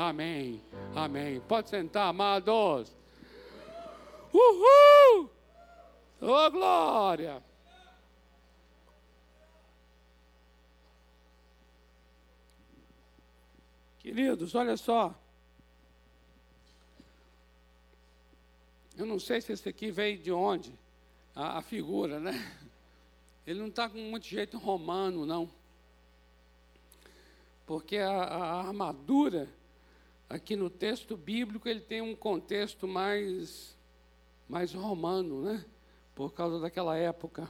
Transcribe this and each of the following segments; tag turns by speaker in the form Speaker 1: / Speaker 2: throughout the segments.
Speaker 1: Amém. Amém. Pode sentar, amados. Uhul! Oh, glória! Queridos, olha só. Eu não sei se esse aqui veio de onde, a, a figura, né? Ele não está com muito jeito romano, não. Porque a, a armadura, aqui no texto bíblico, ele tem um contexto mais mais romano, né? Por causa daquela época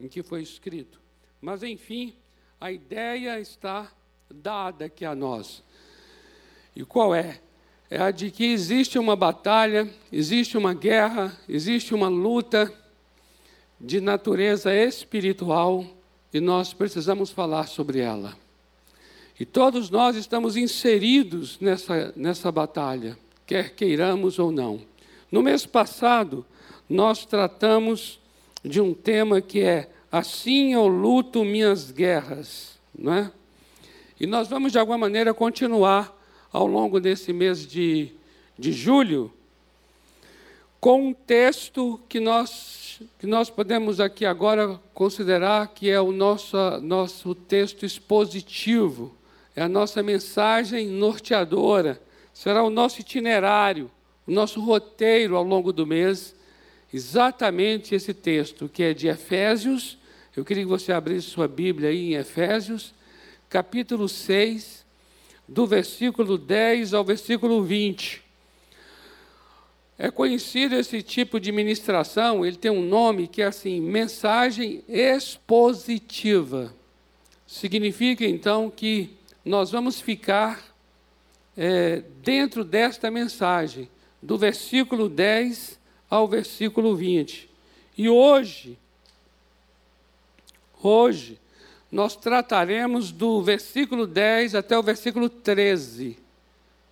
Speaker 1: em que foi escrito. Mas, enfim, a ideia está dada aqui a nós. E qual é? É a de que existe uma batalha, existe uma guerra, existe uma luta de natureza espiritual e nós precisamos falar sobre ela. E todos nós estamos inseridos nessa, nessa batalha, quer queiramos ou não. No mês passado, nós tratamos de um tema que é Assim eu luto minhas guerras, não é? E nós vamos, de alguma maneira, continuar ao longo desse mês de, de julho com um texto que nós, que nós podemos aqui agora considerar que é o nosso, nosso texto expositivo, é a nossa mensagem norteadora, será o nosso itinerário o nosso roteiro ao longo do mês, exatamente esse texto, que é de Efésios. Eu queria que você abrisse sua Bíblia aí em Efésios, capítulo 6, do versículo 10 ao versículo 20. É conhecido esse tipo de ministração, ele tem um nome que é assim, mensagem expositiva. Significa então que nós vamos ficar é, dentro desta mensagem do versículo 10 ao versículo 20. E hoje, hoje, nós trataremos do versículo 10 até o versículo 13.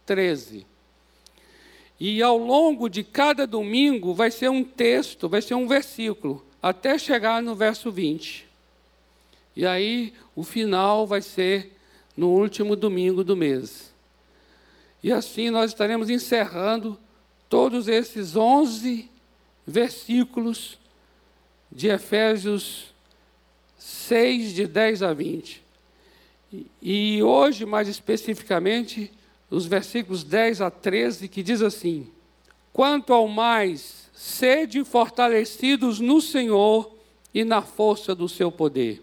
Speaker 1: 13. E ao longo de cada domingo vai ser um texto, vai ser um versículo, até chegar no verso 20. E aí o final vai ser no último domingo do mês. E assim nós estaremos encerrando todos esses 11 versículos de Efésios 6, de 10 a 20. E hoje, mais especificamente, os versículos 10 a 13, que diz assim: Quanto ao mais, sede fortalecidos no Senhor e na força do seu poder.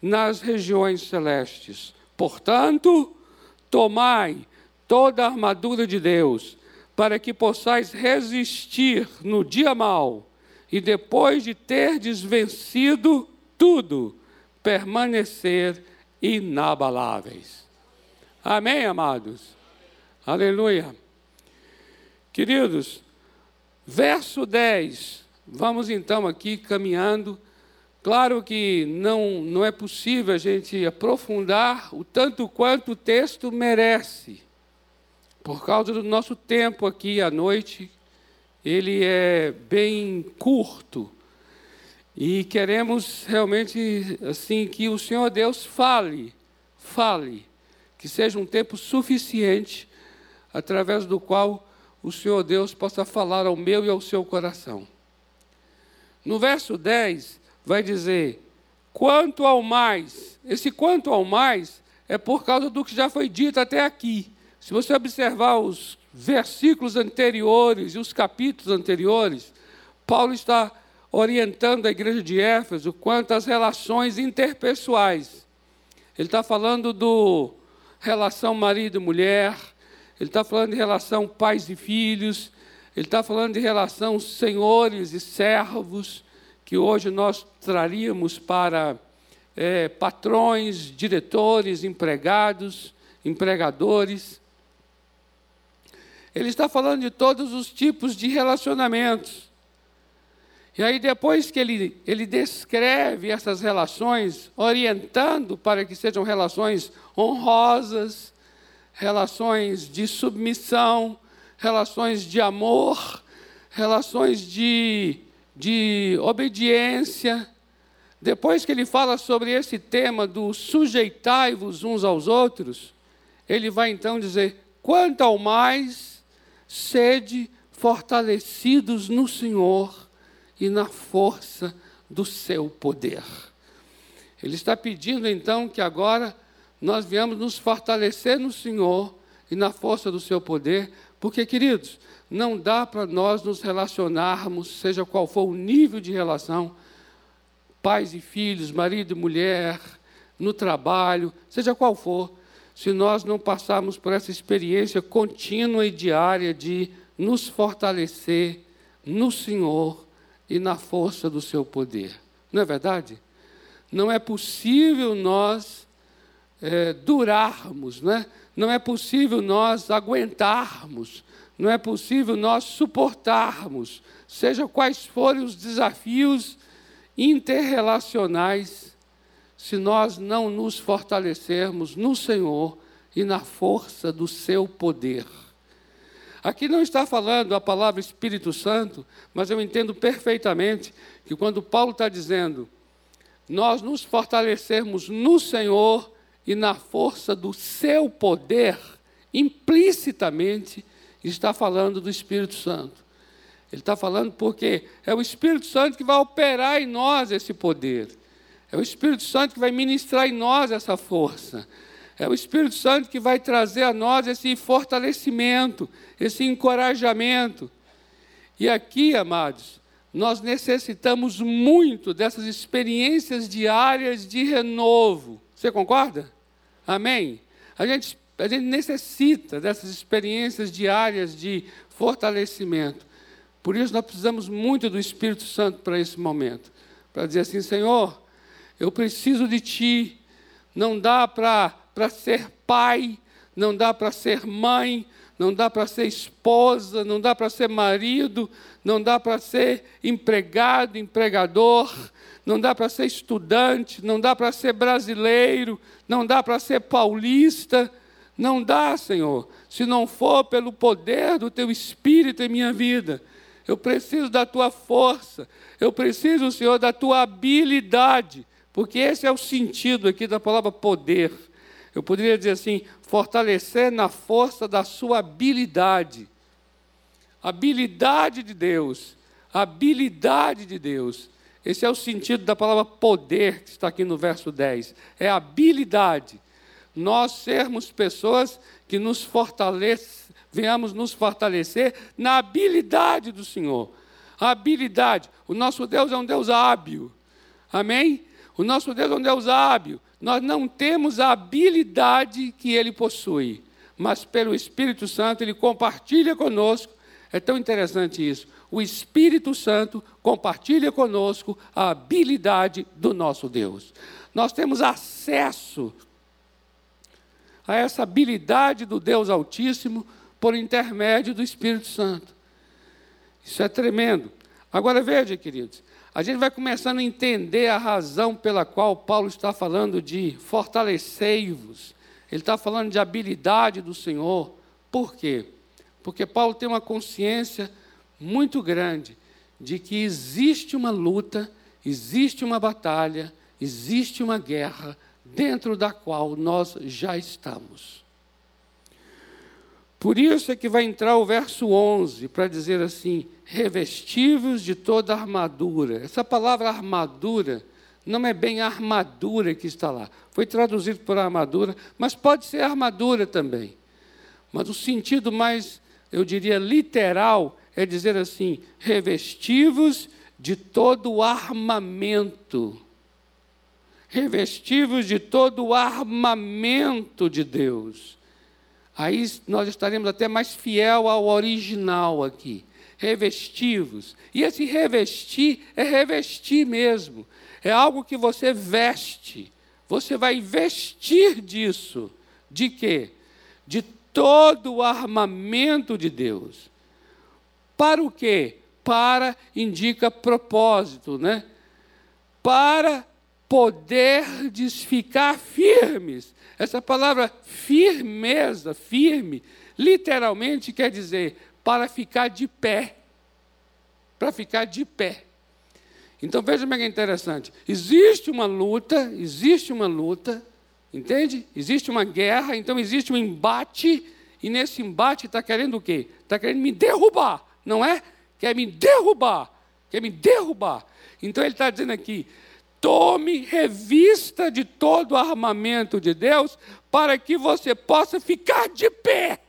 Speaker 1: nas regiões celestes. Portanto, tomai toda a armadura de Deus para que possais resistir no dia mau e depois de ter desvencido tudo, permanecer inabaláveis. Amém, amados? Aleluia. Queridos, verso 10, vamos então aqui caminhando. Claro que não, não é possível a gente aprofundar o tanto quanto o texto merece por causa do nosso tempo aqui à noite, ele é bem curto. E queremos realmente assim que o Senhor Deus fale, fale, que seja um tempo suficiente através do qual o Senhor Deus possa falar ao meu e ao seu coração. No verso 10 vai dizer: quanto ao mais, esse quanto ao mais é por causa do que já foi dito até aqui. Se você observar os versículos anteriores e os capítulos anteriores, Paulo está orientando a igreja de Éfeso quanto às relações interpessoais. Ele está falando do relação marido e mulher, ele está falando de relação pais e filhos, ele está falando de relação senhores e servos, que hoje nós traríamos para é, patrões, diretores, empregados, empregadores. ele está falando de todos os tipos de relacionamentos. E aí, depois que ele, ele descreve essas relações, orientando para que sejam relações honrosas, relações de submissão, relações de amor, relações de, de obediência. Depois que ele fala sobre esse tema do sujeitai-vos uns aos outros, ele vai então dizer: quanto ao mais, sede fortalecidos no Senhor e na força do seu poder. Ele está pedindo então que agora nós viemos nos fortalecer no Senhor e na força do seu poder, porque, queridos, não dá para nós nos relacionarmos, seja qual for o nível de relação, pais e filhos, marido e mulher, no trabalho, seja qual for, se nós não passarmos por essa experiência contínua e diária de nos fortalecer no Senhor e na força do seu poder. Não é verdade? Não é possível nós é, durarmos, né? não é possível nós aguentarmos, não é possível nós suportarmos, seja quais forem os desafios interrelacionais, se nós não nos fortalecermos no Senhor e na força do seu poder. Aqui não está falando a palavra Espírito Santo, mas eu entendo perfeitamente que quando Paulo está dizendo, nós nos fortalecermos no Senhor e na força do seu poder, implicitamente está falando do Espírito Santo. Ele está falando porque é o Espírito Santo que vai operar em nós esse poder. É o Espírito Santo que vai ministrar em nós essa força. É o Espírito Santo que vai trazer a nós esse fortalecimento, esse encorajamento. E aqui, amados, nós necessitamos muito dessas experiências diárias de renovo. Você concorda? Amém? A gente, a gente necessita dessas experiências diárias de fortalecimento. Por isso, nós precisamos muito do Espírito Santo para esse momento para dizer assim: Senhor, eu preciso de Ti. Não dá para ser pai, não dá para ser mãe, não dá para ser esposa, não dá para ser marido, não dá para ser empregado, empregador, não dá para ser estudante, não dá para ser brasileiro, não dá para ser paulista. Não dá, Senhor, se não for pelo poder do Teu Espírito em minha vida. Eu preciso da Tua força, eu preciso, Senhor, da Tua habilidade, porque esse é o sentido aqui da palavra poder. Eu poderia dizer assim: fortalecer na força da sua habilidade. Habilidade de Deus. Habilidade de Deus. Esse é o sentido da palavra poder que está aqui no verso 10. É habilidade. Nós sermos pessoas que nos fortalecem, venhamos nos fortalecer na habilidade do Senhor. A habilidade. O nosso Deus é um Deus hábil. Amém? O nosso Deus é um Deus hábil. Nós não temos a habilidade que ele possui, mas pelo Espírito Santo ele compartilha conosco. É tão interessante isso. O Espírito Santo compartilha conosco a habilidade do nosso Deus. Nós temos acesso a essa habilidade do Deus Altíssimo por intermédio do Espírito Santo. Isso é tremendo. Agora veja, queridos, a gente vai começando a entender a razão pela qual Paulo está falando de fortalecei-vos. Ele está falando de habilidade do Senhor. Por quê? Porque Paulo tem uma consciência muito grande de que existe uma luta, existe uma batalha, existe uma guerra dentro da qual nós já estamos. Por isso é que vai entrar o verso 11 para dizer assim: revestivos de toda armadura. Essa palavra armadura não é bem armadura que está lá. Foi traduzido por armadura, mas pode ser armadura também. Mas o sentido mais, eu diria, literal é dizer assim: revestivos de todo armamento. Revestivos de todo o armamento de Deus aí nós estaremos até mais fiel ao original aqui. Revestivos. E esse revestir é revestir mesmo. É algo que você veste. Você vai vestir disso. De quê? De todo o armamento de Deus. Para o quê? Para indica propósito, né? Para poder ficar firmes. Essa palavra firmeza, firme, literalmente quer dizer para ficar de pé. Para ficar de pé. Então veja como é, é interessante. Existe uma luta, existe uma luta, entende? Existe uma guerra, então existe um embate, e nesse embate está querendo o quê? Está querendo me derrubar, não é? Quer me derrubar, quer me derrubar. Então ele está dizendo aqui: tome revista de todo o armamento de Deus para que você possa ficar de pé.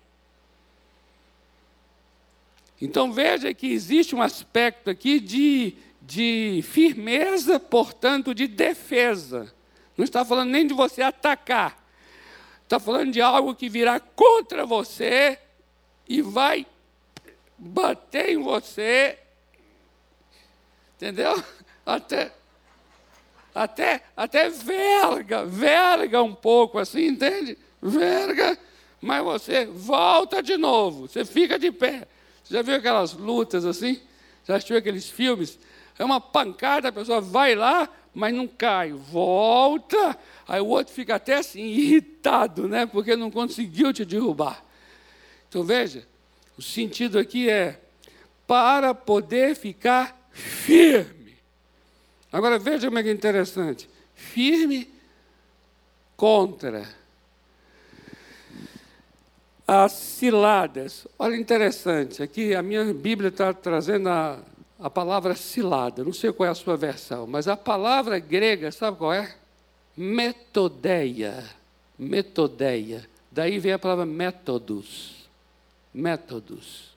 Speaker 1: Então veja que existe um aspecto aqui de de firmeza, portanto, de defesa. Não está falando nem de você atacar. Está falando de algo que virá contra você e vai bater em você. Entendeu? Até até até verga, verga um pouco assim, entende? Verga, mas você volta de novo, você fica de pé. Você já viu aquelas lutas assim? Já assistiu aqueles filmes? É uma pancada, a pessoa vai lá, mas não cai, volta, aí o outro fica até assim, irritado, né? Porque não conseguiu te derrubar. Então veja, o sentido aqui é para poder ficar firme. Agora veja como é que é interessante. Firme contra as ciladas. Olha interessante, aqui a minha Bíblia está trazendo a, a palavra cilada, não sei qual é a sua versão, mas a palavra grega, sabe qual é? Metodeia. Metodeia. Daí vem a palavra métodos. Métodos.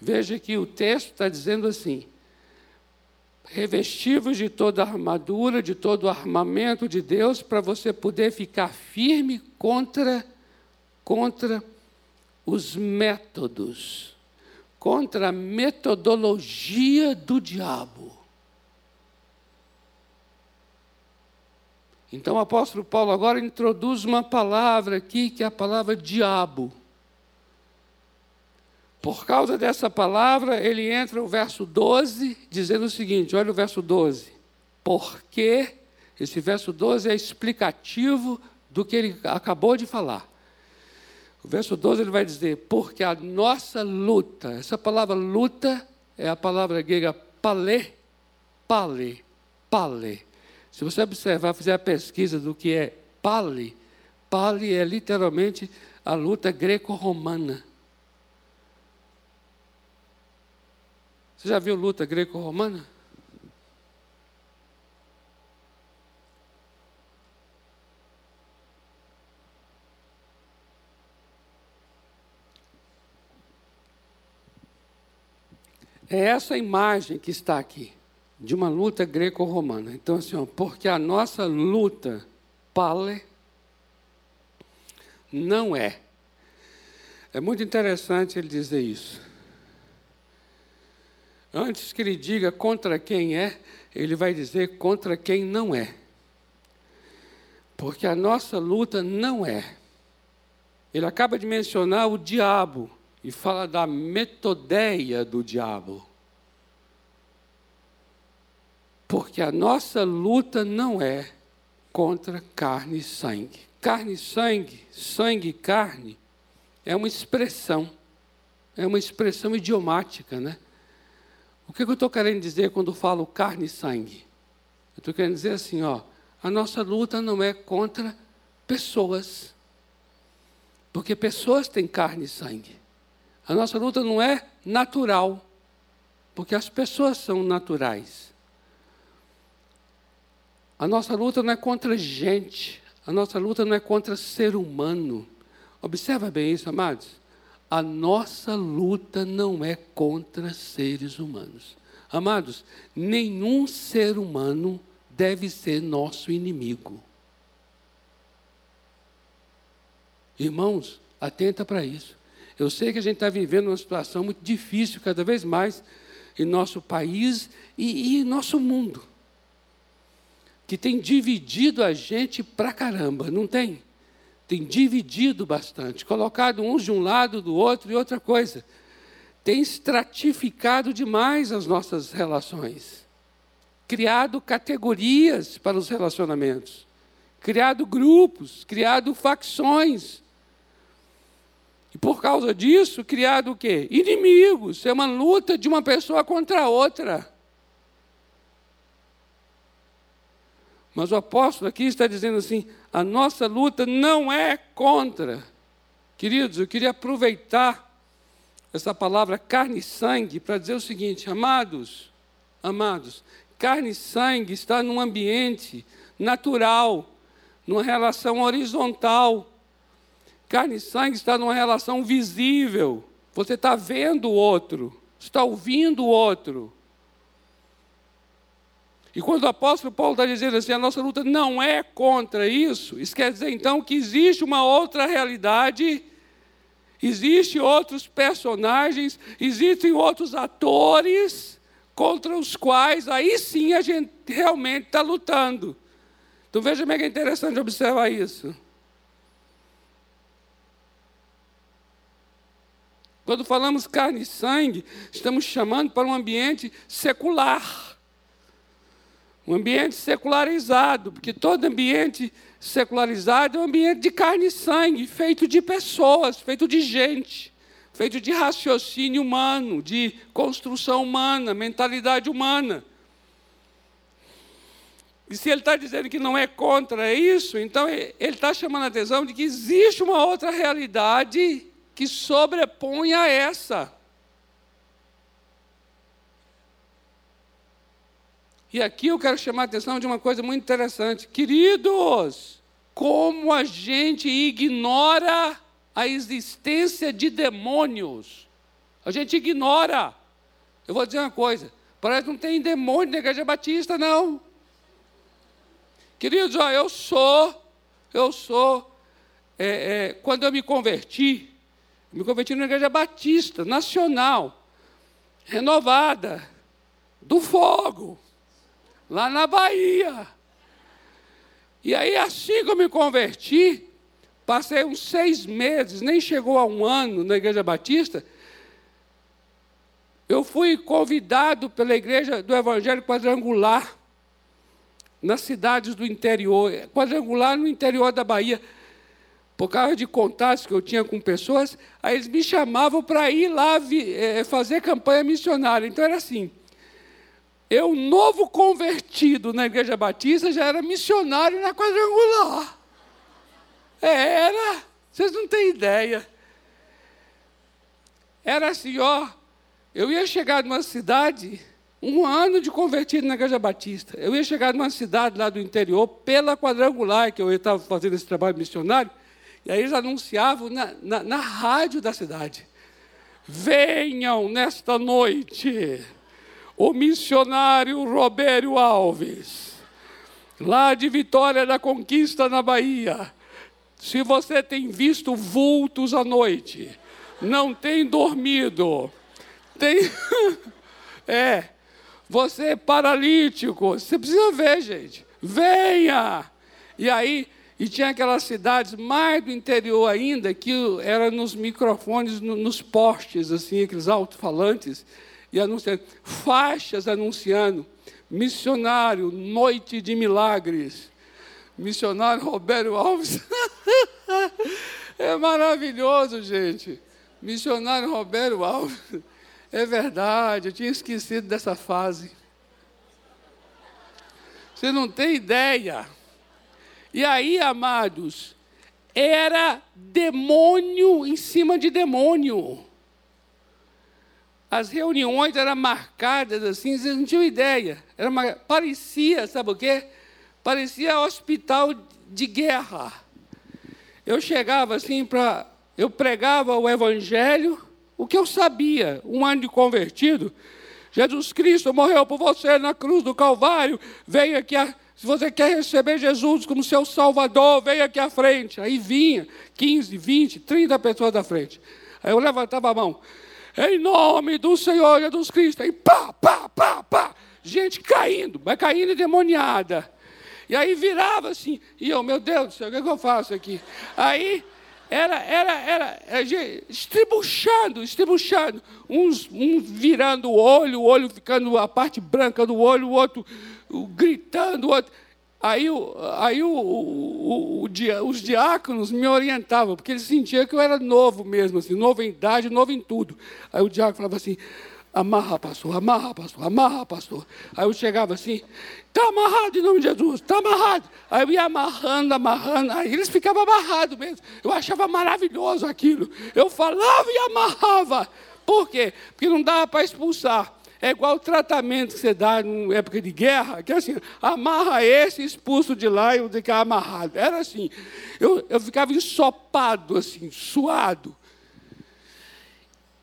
Speaker 1: Veja que o texto está dizendo assim: revestivos de toda a armadura, de todo o armamento de Deus, para você poder ficar firme contra, contra os métodos contra a metodologia do diabo. Então o apóstolo Paulo agora introduz uma palavra aqui, que é a palavra diabo. Por causa dessa palavra, ele entra no verso 12, dizendo o seguinte: olha o verso 12. Porque, esse verso 12 é explicativo do que ele acabou de falar. O verso 12 ele vai dizer: Porque a nossa luta, essa palavra luta é a palavra grega palé, palé, palé. Se você observar, fizer a pesquisa do que é palé, palé é literalmente a luta greco-romana. Você já viu luta greco-romana? É essa imagem que está aqui, de uma luta greco-romana. Então, assim, ó, porque a nossa luta, pale, não é. É muito interessante ele dizer isso. Antes que ele diga contra quem é, ele vai dizer contra quem não é. Porque a nossa luta não é. Ele acaba de mencionar o diabo e fala da metodeia do diabo. Porque a nossa luta não é contra carne e sangue. Carne e sangue, sangue e carne, é uma expressão, é uma expressão idiomática, né? O que eu estou querendo dizer quando falo carne e sangue? Eu estou querendo dizer assim, ó, a nossa luta não é contra pessoas, porque pessoas têm carne e sangue. A nossa luta não é natural, porque as pessoas são naturais. A nossa luta não é contra gente, a nossa luta não é contra ser humano. Observa bem isso, amados. A nossa luta não é contra seres humanos. Amados, nenhum ser humano deve ser nosso inimigo. Irmãos, atenta para isso. Eu sei que a gente está vivendo uma situação muito difícil, cada vez mais, em nosso país e, e em nosso mundo, que tem dividido a gente pra caramba, não tem? Tem dividido bastante, colocado uns de um lado, do outro, e outra coisa, tem estratificado demais as nossas relações, criado categorias para os relacionamentos, criado grupos, criado facções. E por causa disso, criado o quê? Inimigos. É uma luta de uma pessoa contra a outra. Mas o apóstolo aqui está dizendo assim: a nossa luta não é contra. Queridos, eu queria aproveitar essa palavra carne e sangue para dizer o seguinte: amados, amados, carne e sangue está num ambiente natural, numa relação horizontal. Carne e sangue está numa relação visível. Você está vendo o outro, está ouvindo o outro. E quando o apóstolo Paulo está dizendo assim, a nossa luta não é contra isso, isso quer dizer então que existe uma outra realidade, existem outros personagens, existem outros atores contra os quais aí sim a gente realmente está lutando. Então veja como é que é interessante observar isso. Quando falamos carne e sangue, estamos chamando para um ambiente secular um ambiente secularizado, porque todo ambiente secularizado é um ambiente de carne e sangue, feito de pessoas, feito de gente, feito de raciocínio humano, de construção humana, mentalidade humana. E se ele está dizendo que não é contra isso, então ele está chamando a atenção de que existe uma outra realidade que sobrepõe a essa. E aqui eu quero chamar a atenção de uma coisa muito interessante. Queridos, como a gente ignora a existência de demônios. A gente ignora. Eu vou dizer uma coisa: parece que não tem demônio na igreja batista, não. Queridos, ó, eu sou, eu sou, é, é, quando eu me converti, me converti na igreja batista, nacional, renovada, do fogo lá na Bahia. E aí, assim que eu me converti, passei uns seis meses, nem chegou a um ano na Igreja Batista, eu fui convidado pela Igreja do Evangelho Quadrangular, nas cidades do interior, quadrangular no interior da Bahia, por causa de contatos que eu tinha com pessoas, aí eles me chamavam para ir lá eh, fazer campanha missionária. Então era assim: eu, novo convertido na Igreja Batista, já era missionário na quadrangular. Era, vocês não têm ideia. Era assim, ó, eu ia chegar numa cidade, um ano de convertido na Igreja Batista. Eu ia chegar numa cidade lá do interior, pela quadrangular, que eu estava fazendo esse trabalho missionário, e aí eles anunciavam na, na, na rádio da cidade: venham nesta noite o missionário Robério Alves, lá de Vitória da Conquista, na Bahia. Se você tem visto vultos à noite, não tem dormido, tem. é, você é paralítico, você precisa ver, gente. Venha! E aí, e tinha aquelas cidades mais do interior ainda, que era nos microfones, nos postes, assim, aqueles alto-falantes e anunciando, faixas anunciando, missionário, noite de milagres. Missionário Roberto Alves. é maravilhoso, gente. Missionário Roberto Alves. É verdade, eu tinha esquecido dessa fase. Você não tem ideia. E aí, amados, era demônio em cima de demônio. As reuniões eram marcadas assim, vocês não tinham ideia. Era uma, parecia, sabe o quê? Parecia hospital de guerra. Eu chegava assim para. Eu pregava o Evangelho, o que eu sabia, um ano de convertido. Jesus Cristo morreu por você na cruz do Calvário. Venha aqui, a, se você quer receber Jesus como seu Salvador, venha aqui à frente. Aí vinha 15, 20, 30 pessoas da frente. Aí eu levantava a mão em nome do Senhor Jesus Cristo, e pá, pá, pá, pá, gente caindo, vai caindo endemoniada. E aí virava assim, e eu, meu Deus do céu, o que, é que eu faço aqui? Aí era, era, era, era estribuchando, estribuchando, uns, uns virando o olho, o olho ficando a parte branca do olho, o outro gritando, o outro. Aí, aí o, o, o, os diáconos me orientavam, porque eles sentiam que eu era novo mesmo, assim, novo em idade, novo em tudo. Aí o diácono falava assim, amarra, pastor, amarra, pastor, amarra, pastor. Aí eu chegava assim, está amarrado em nome de Jesus, está amarrado. Aí eu ia amarrando, amarrando, aí eles ficavam amarrados mesmo. Eu achava maravilhoso aquilo. Eu falava e amarrava. Por quê? Porque não dava para expulsar. É igual o tratamento que você dá em época de guerra, que é assim, amarra esse, expulso de lá e eu ficar amarrado. Era assim. Eu, eu ficava ensopado, assim, suado.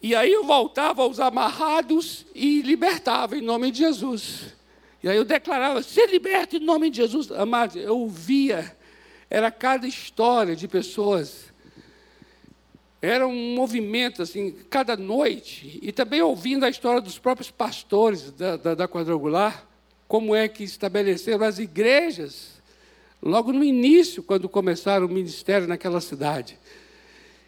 Speaker 1: E aí eu voltava aos amarrados e libertava em nome de Jesus. E aí eu declarava, se liberta em nome de Jesus. Amados, eu ouvia, era cada história de pessoas era um movimento, assim, cada noite, e também ouvindo a história dos próprios pastores da, da, da quadrangular, como é que estabeleceram as igrejas, logo no início, quando começaram o ministério naquela cidade.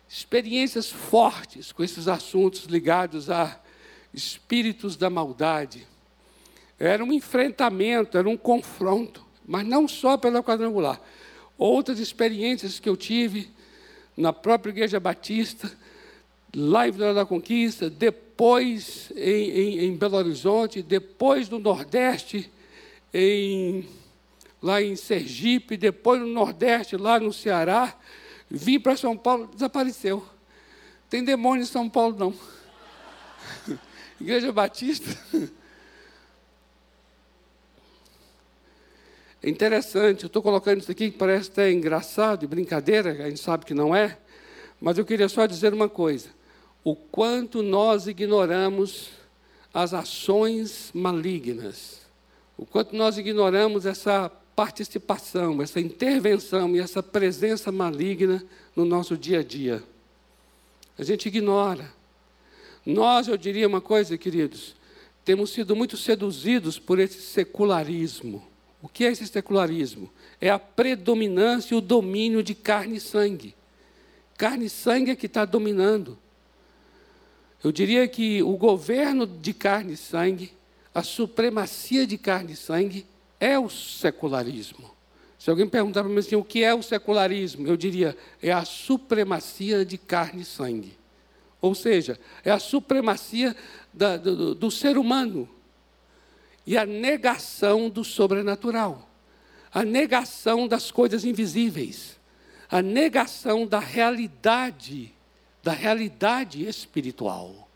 Speaker 1: Experiências fortes com esses assuntos ligados a espíritos da maldade. Era um enfrentamento, era um confronto, mas não só pela quadrangular. Outras experiências que eu tive na própria Igreja Batista, lá em Vila da Conquista, depois em, em, em Belo Horizonte, depois no Nordeste, em, lá em Sergipe, depois no Nordeste, lá no Ceará. Vim para São Paulo, desapareceu. Tem demônio em São Paulo, não. Igreja Batista. É interessante, eu estou colocando isso aqui que parece até engraçado e brincadeira, a gente sabe que não é, mas eu queria só dizer uma coisa: o quanto nós ignoramos as ações malignas, o quanto nós ignoramos essa participação, essa intervenção e essa presença maligna no nosso dia a dia. A gente ignora. Nós, eu diria uma coisa, queridos, temos sido muito seduzidos por esse secularismo o que é esse secularismo? É a predominância e o domínio de carne e sangue. Carne e sangue é que está dominando. Eu diria que o governo de carne e sangue, a supremacia de carne e sangue, é o secularismo. Se alguém perguntar para mim assim, o que é o secularismo? Eu diria, é a supremacia de carne e sangue. Ou seja, é a supremacia da, do, do ser humano e a negação do sobrenatural, a negação das coisas invisíveis, a negação da realidade, da realidade espiritual.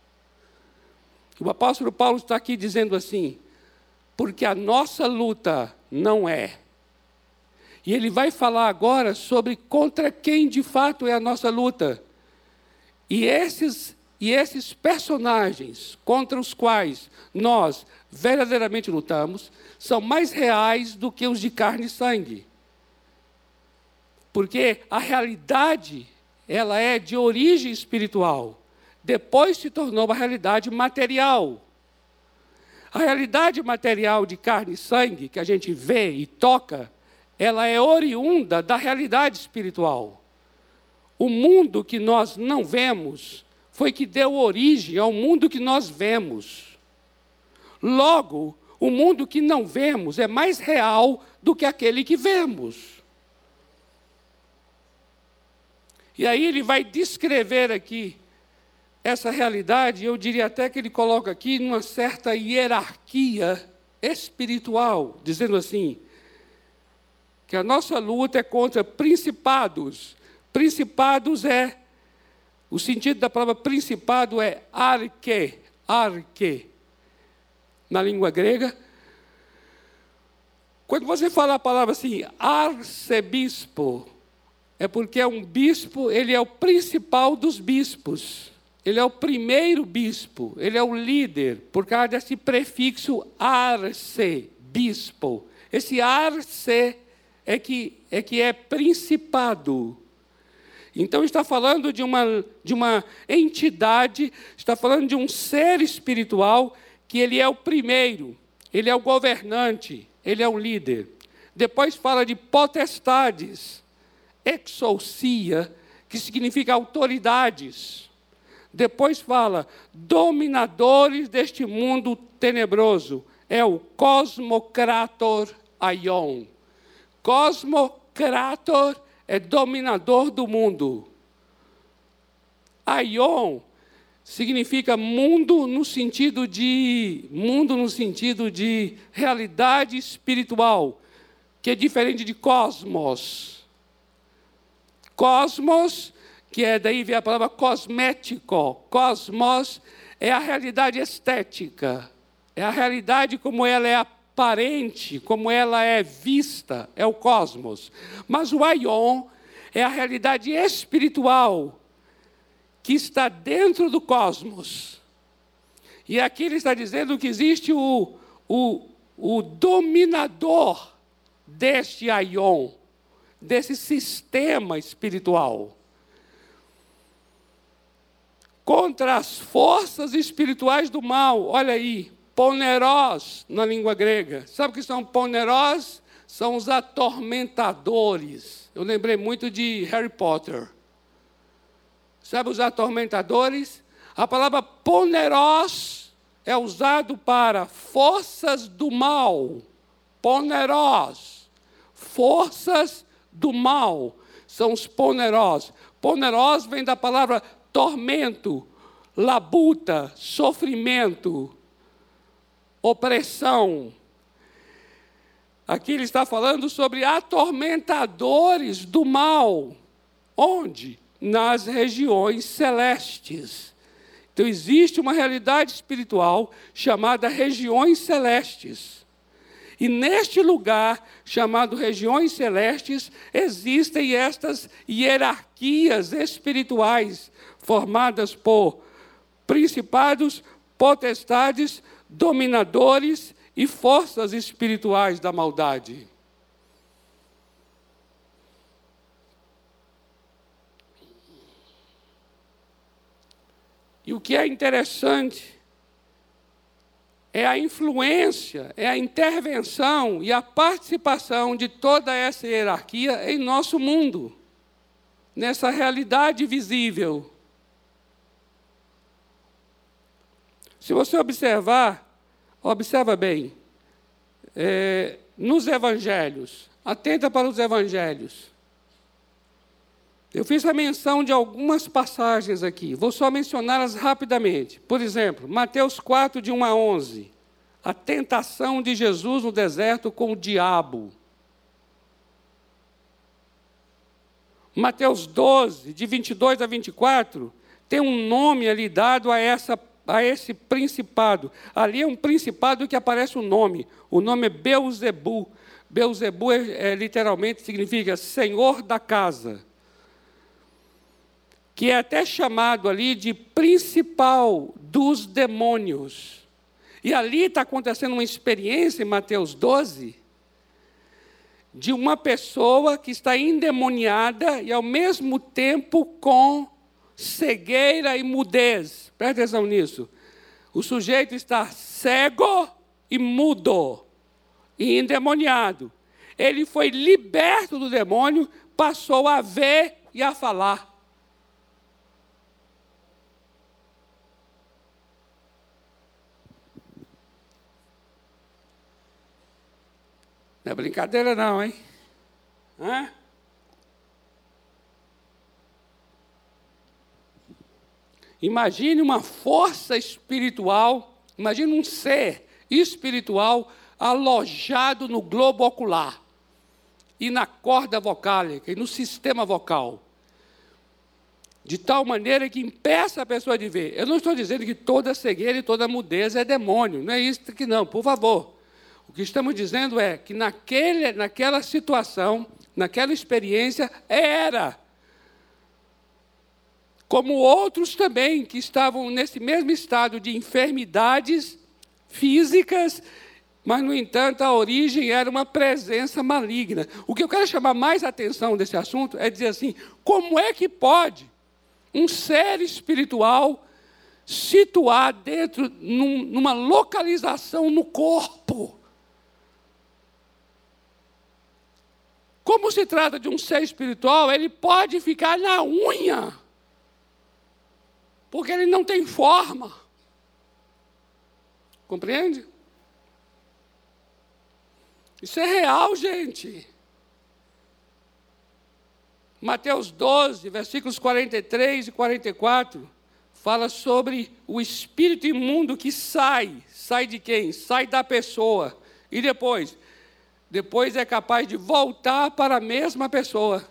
Speaker 1: O apóstolo Paulo está aqui dizendo assim, porque a nossa luta não é. E ele vai falar agora sobre contra quem de fato é a nossa luta. E esses e esses personagens contra os quais nós verdadeiramente lutamos são mais reais do que os de carne e sangue. Porque a realidade, ela é de origem espiritual. Depois se tornou uma realidade material. A realidade material de carne e sangue, que a gente vê e toca, ela é oriunda da realidade espiritual. O mundo que nós não vemos foi que deu origem ao mundo que nós vemos. Logo, o mundo que não vemos é mais real do que aquele que vemos. E aí ele vai descrever aqui essa realidade, eu diria até que ele coloca aqui numa certa hierarquia espiritual, dizendo assim: que a nossa luta é contra principados. Principados é, o sentido da palavra principado é arque, arque na língua grega. Quando você fala a palavra assim, arcebispo, é porque é um bispo, ele é o principal dos bispos. Ele é o primeiro bispo, ele é o líder, por causa desse prefixo arce, bispo. Esse arce é que é, que é principado. Então está falando de uma, de uma entidade, está falando de um ser espiritual que ele é o primeiro, ele é o governante, ele é o líder. Depois fala de potestades, exousia, que significa autoridades. Depois fala dominadores deste mundo tenebroso. É o cosmocrator aion. Cosmocrator é dominador do mundo. Aion significa mundo no sentido de mundo no sentido de realidade espiritual, que é diferente de cosmos. Cosmos, que é daí vem a palavra cosmético. Cosmos é a realidade estética. É a realidade como ela é aparente, como ela é vista, é o cosmos. Mas o aion é a realidade espiritual que está dentro do cosmos. E aqui ele está dizendo que existe o, o, o dominador deste aion, desse sistema espiritual. Contra as forças espirituais do mal, olha aí, ponerós na língua grega. Sabe o que são ponerós? São os atormentadores. Eu lembrei muito de Harry Potter. Sabe os atormentadores? A palavra poneros é usado para forças do mal. Poneros. Forças do mal são os poneros. Poneros vem da palavra tormento, labuta, sofrimento, opressão. Aqui ele está falando sobre atormentadores do mal. Onde? nas regiões celestes. Então, existe uma realidade espiritual chamada regiões celestes. E neste lugar, chamado regiões celestes, existem estas hierarquias espirituais formadas por principados, potestades, dominadores e forças espirituais da maldade. E o que é interessante é a influência, é a intervenção e a participação de toda essa hierarquia em nosso mundo, nessa realidade visível. Se você observar, observa bem, é, nos evangelhos, atenta para os evangelhos. Eu fiz a menção de algumas passagens aqui, vou só mencioná-las rapidamente. Por exemplo, Mateus 4, de 1 a 11. A tentação de Jesus no deserto com o diabo. Mateus 12, de 22 a 24, tem um nome ali dado a, essa, a esse principado. Ali é um principado que aparece o um nome. O nome é Beuzebu. Beuzebu é, é, literalmente significa Senhor da casa que é até chamado ali de principal dos demônios. E ali está acontecendo uma experiência em Mateus 12, de uma pessoa que está endemoniada e ao mesmo tempo com cegueira e mudez. Presta atenção nisso. O sujeito está cego e mudo e endemoniado. Ele foi liberto do demônio, passou a ver e a falar. Não é brincadeira, não, hein? Hã? Imagine uma força espiritual, imagine um ser espiritual alojado no globo ocular e na corda vocálica e no sistema vocal. De tal maneira que impeça a pessoa de ver. Eu não estou dizendo que toda cegueira e toda mudez é demônio, não é isso que não, por favor. O que estamos dizendo é que naquele, naquela situação, naquela experiência, era. Como outros também que estavam nesse mesmo estado de enfermidades físicas, mas, no entanto, a origem era uma presença maligna. O que eu quero chamar mais atenção desse assunto é dizer assim: como é que pode um ser espiritual situar dentro, num, numa localização no corpo? como se trata de um ser espiritual, ele pode ficar na unha, porque ele não tem forma. Compreende? Isso é real, gente. Mateus 12, versículos 43 e 44, fala sobre o espírito imundo que sai. Sai de quem? Sai da pessoa. E depois? Depois é capaz de voltar para a mesma pessoa.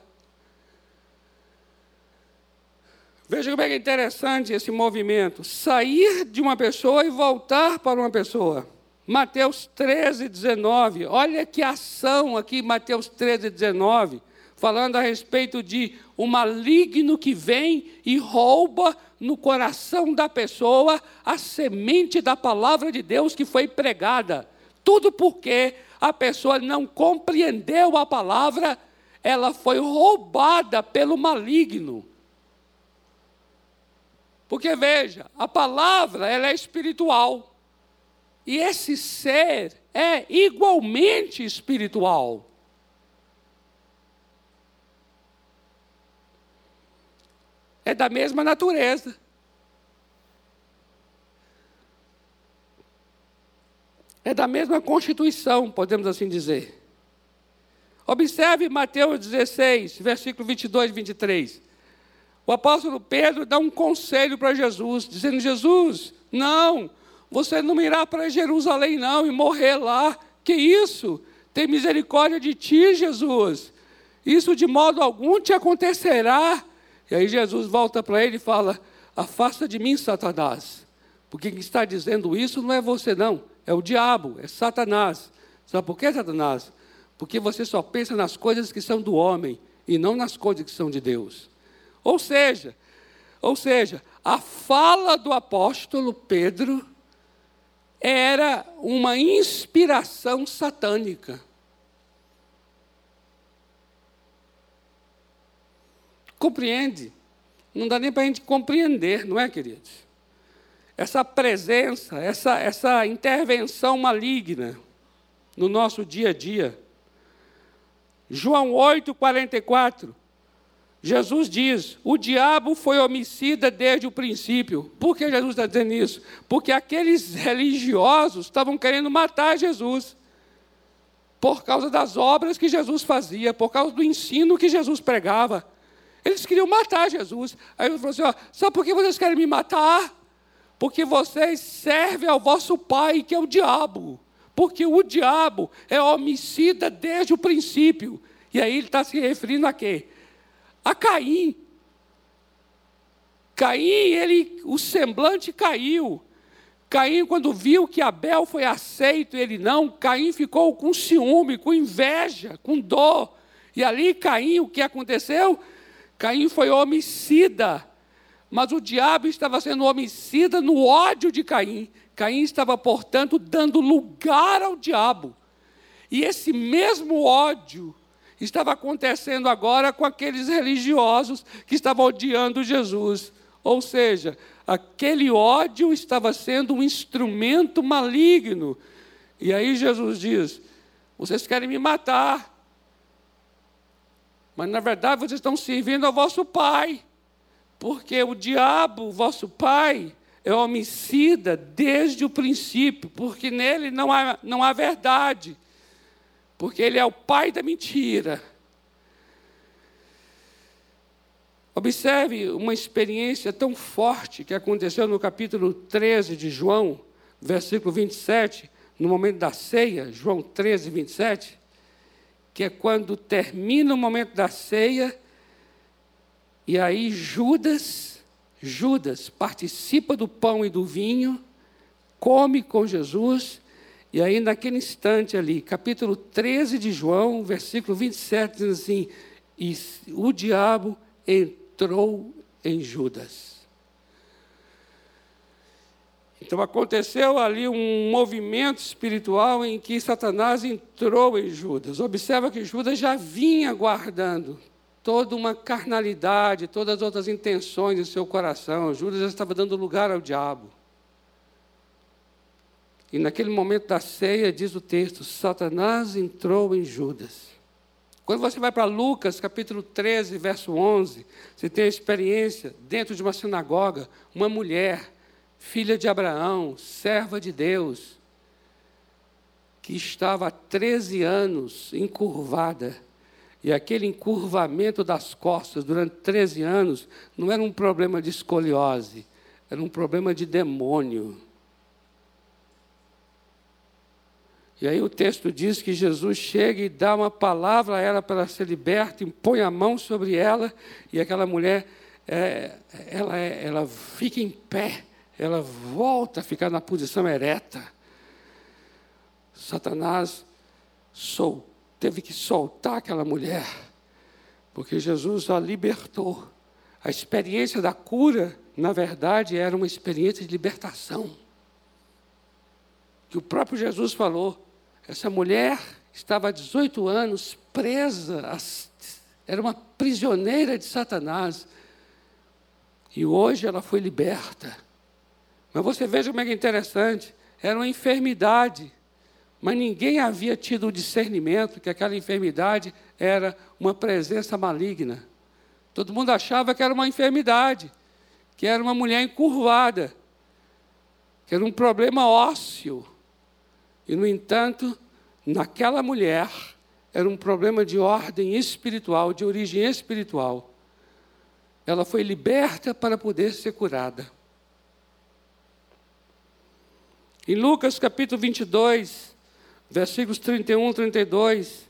Speaker 1: Veja como é, é interessante esse movimento. Sair de uma pessoa e voltar para uma pessoa. Mateus 13, 19. Olha que ação aqui, Mateus 13, 19 falando a respeito de o maligno que vem e rouba no coração da pessoa a semente da palavra de Deus que foi pregada. Tudo porque a pessoa não compreendeu a palavra, ela foi roubada pelo maligno. Porque veja, a palavra ela é espiritual. E esse ser é igualmente espiritual. é da mesma natureza. É da mesma constituição, podemos assim dizer. Observe Mateus 16, versículo 22 e 23. O apóstolo Pedro dá um conselho para Jesus, dizendo: Jesus, não, você não irá para Jerusalém, não, e morrer lá. Que isso? Tem misericórdia de ti, Jesus. Isso de modo algum te acontecerá. E aí Jesus volta para ele e fala: Afasta de mim, Satanás. Porque quem está dizendo isso não é você, não. É o diabo, é Satanás. Sabe por que, Satanás? Porque você só pensa nas coisas que são do homem e não nas coisas que são de Deus. Ou seja, ou seja, a fala do apóstolo Pedro era uma inspiração satânica. Compreende? Não dá nem para a gente compreender, não é, queridos? Essa presença, essa, essa intervenção maligna no nosso dia a dia. João 8, 44. Jesus diz: o diabo foi homicida desde o princípio. Por que Jesus está dizendo isso? Porque aqueles religiosos estavam querendo matar Jesus. Por causa das obras que Jesus fazia, por causa do ensino que Jesus pregava. Eles queriam matar Jesus. Aí ele falou assim: ó, sabe por que vocês querem me matar? Porque vocês servem ao vosso pai, que é o diabo. Porque o diabo é homicida desde o princípio. E aí ele está se referindo a quê? A Caim. Caim, ele, o semblante caiu. Caim, quando viu que Abel foi aceito, ele não, Caim ficou com ciúme, com inveja, com dor. E ali, Caim, o que aconteceu? Caim foi homicida, mas o diabo estava sendo homicida no ódio de Caim. Caim estava, portanto, dando lugar ao diabo. E esse mesmo ódio estava acontecendo agora com aqueles religiosos que estavam odiando Jesus. Ou seja, aquele ódio estava sendo um instrumento maligno. E aí Jesus diz: Vocês querem me matar, mas na verdade vocês estão servindo ao vosso pai. Porque o diabo, vosso pai, é homicida desde o princípio, porque nele não há, não há verdade. Porque ele é o pai da mentira. Observe uma experiência tão forte que aconteceu no capítulo 13 de João, versículo 27, no momento da ceia, João 13, 27 que é quando termina o momento da ceia, e aí Judas, Judas participa do pão e do vinho, come com Jesus, e aí naquele instante ali, capítulo 13 de João, versículo 27, diz assim: E o diabo entrou em Judas. Então aconteceu ali um movimento espiritual em que Satanás entrou em Judas. Observa que Judas já vinha guardando toda uma carnalidade, todas as outras intenções em seu coração. Judas já estava dando lugar ao diabo. E naquele momento da ceia, diz o texto: Satanás entrou em Judas. Quando você vai para Lucas, capítulo 13, verso 11, você tem a experiência dentro de uma sinagoga, uma mulher, filha de Abraão, serva de Deus, que estava há 13 anos encurvada. E aquele encurvamento das costas durante 13 anos não era um problema de escoliose, era um problema de demônio. E aí o texto diz que Jesus chega e dá uma palavra a ela para ela ser liberta, impõe a mão sobre ela, e aquela mulher, é, ela, é, ela fica em pé, ela volta a ficar na posição ereta. Satanás sol, teve que soltar aquela mulher, porque Jesus a libertou. A experiência da cura, na verdade, era uma experiência de libertação. Que o próprio Jesus falou. Essa mulher estava há 18 anos presa, era uma prisioneira de Satanás. E hoje ela foi liberta. Mas você veja como é, é interessante: era uma enfermidade, mas ninguém havia tido o discernimento que aquela enfermidade era uma presença maligna. Todo mundo achava que era uma enfermidade, que era uma mulher encurvada, que era um problema ósseo. E, no entanto, naquela mulher era um problema de ordem espiritual, de origem espiritual. Ela foi liberta para poder ser curada. Em Lucas capítulo 22, versículos 31 e 32,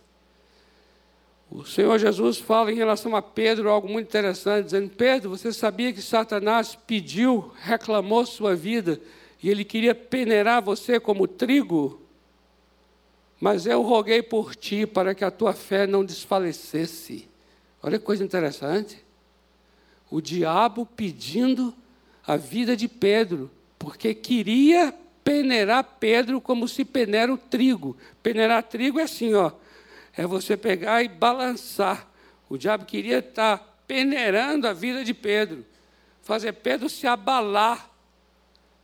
Speaker 1: o Senhor Jesus fala em relação a Pedro algo muito interessante, dizendo: Pedro, você sabia que Satanás pediu, reclamou sua vida, e ele queria peneirar você como trigo? Mas eu roguei por ti para que a tua fé não desfalecesse. Olha que coisa interessante. O diabo pedindo a vida de Pedro, porque queria peneirar Pedro como se peneira o trigo. Peneirar trigo é assim, ó. É você pegar e balançar. O diabo queria estar peneirando a vida de Pedro, fazer Pedro se abalar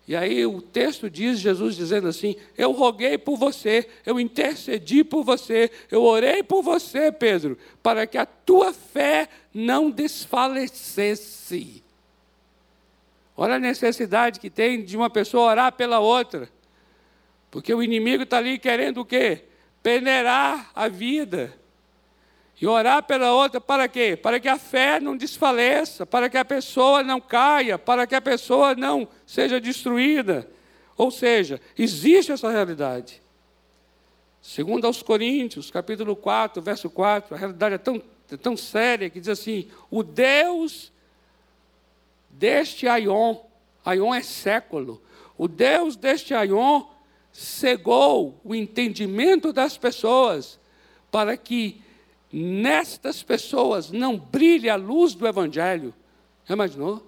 Speaker 1: e aí o texto diz, Jesus dizendo assim: Eu roguei por você, eu intercedi por você, eu orei por você, Pedro, para que a tua fé não desfalecesse. Olha a necessidade que tem de uma pessoa orar pela outra. Porque o inimigo está ali querendo o quê? Peneirar a vida. E orar pela outra para quê? Para que a fé não desfaleça, para que a pessoa não caia, para que a pessoa não seja destruída. Ou seja, existe essa realidade. Segundo aos Coríntios, capítulo 4, verso 4, a realidade é tão, é tão séria que diz assim: o Deus deste Aion, Aion é século, o Deus deste Aion cegou o entendimento das pessoas para que nestas pessoas não brilha a luz do Evangelho. Já imaginou?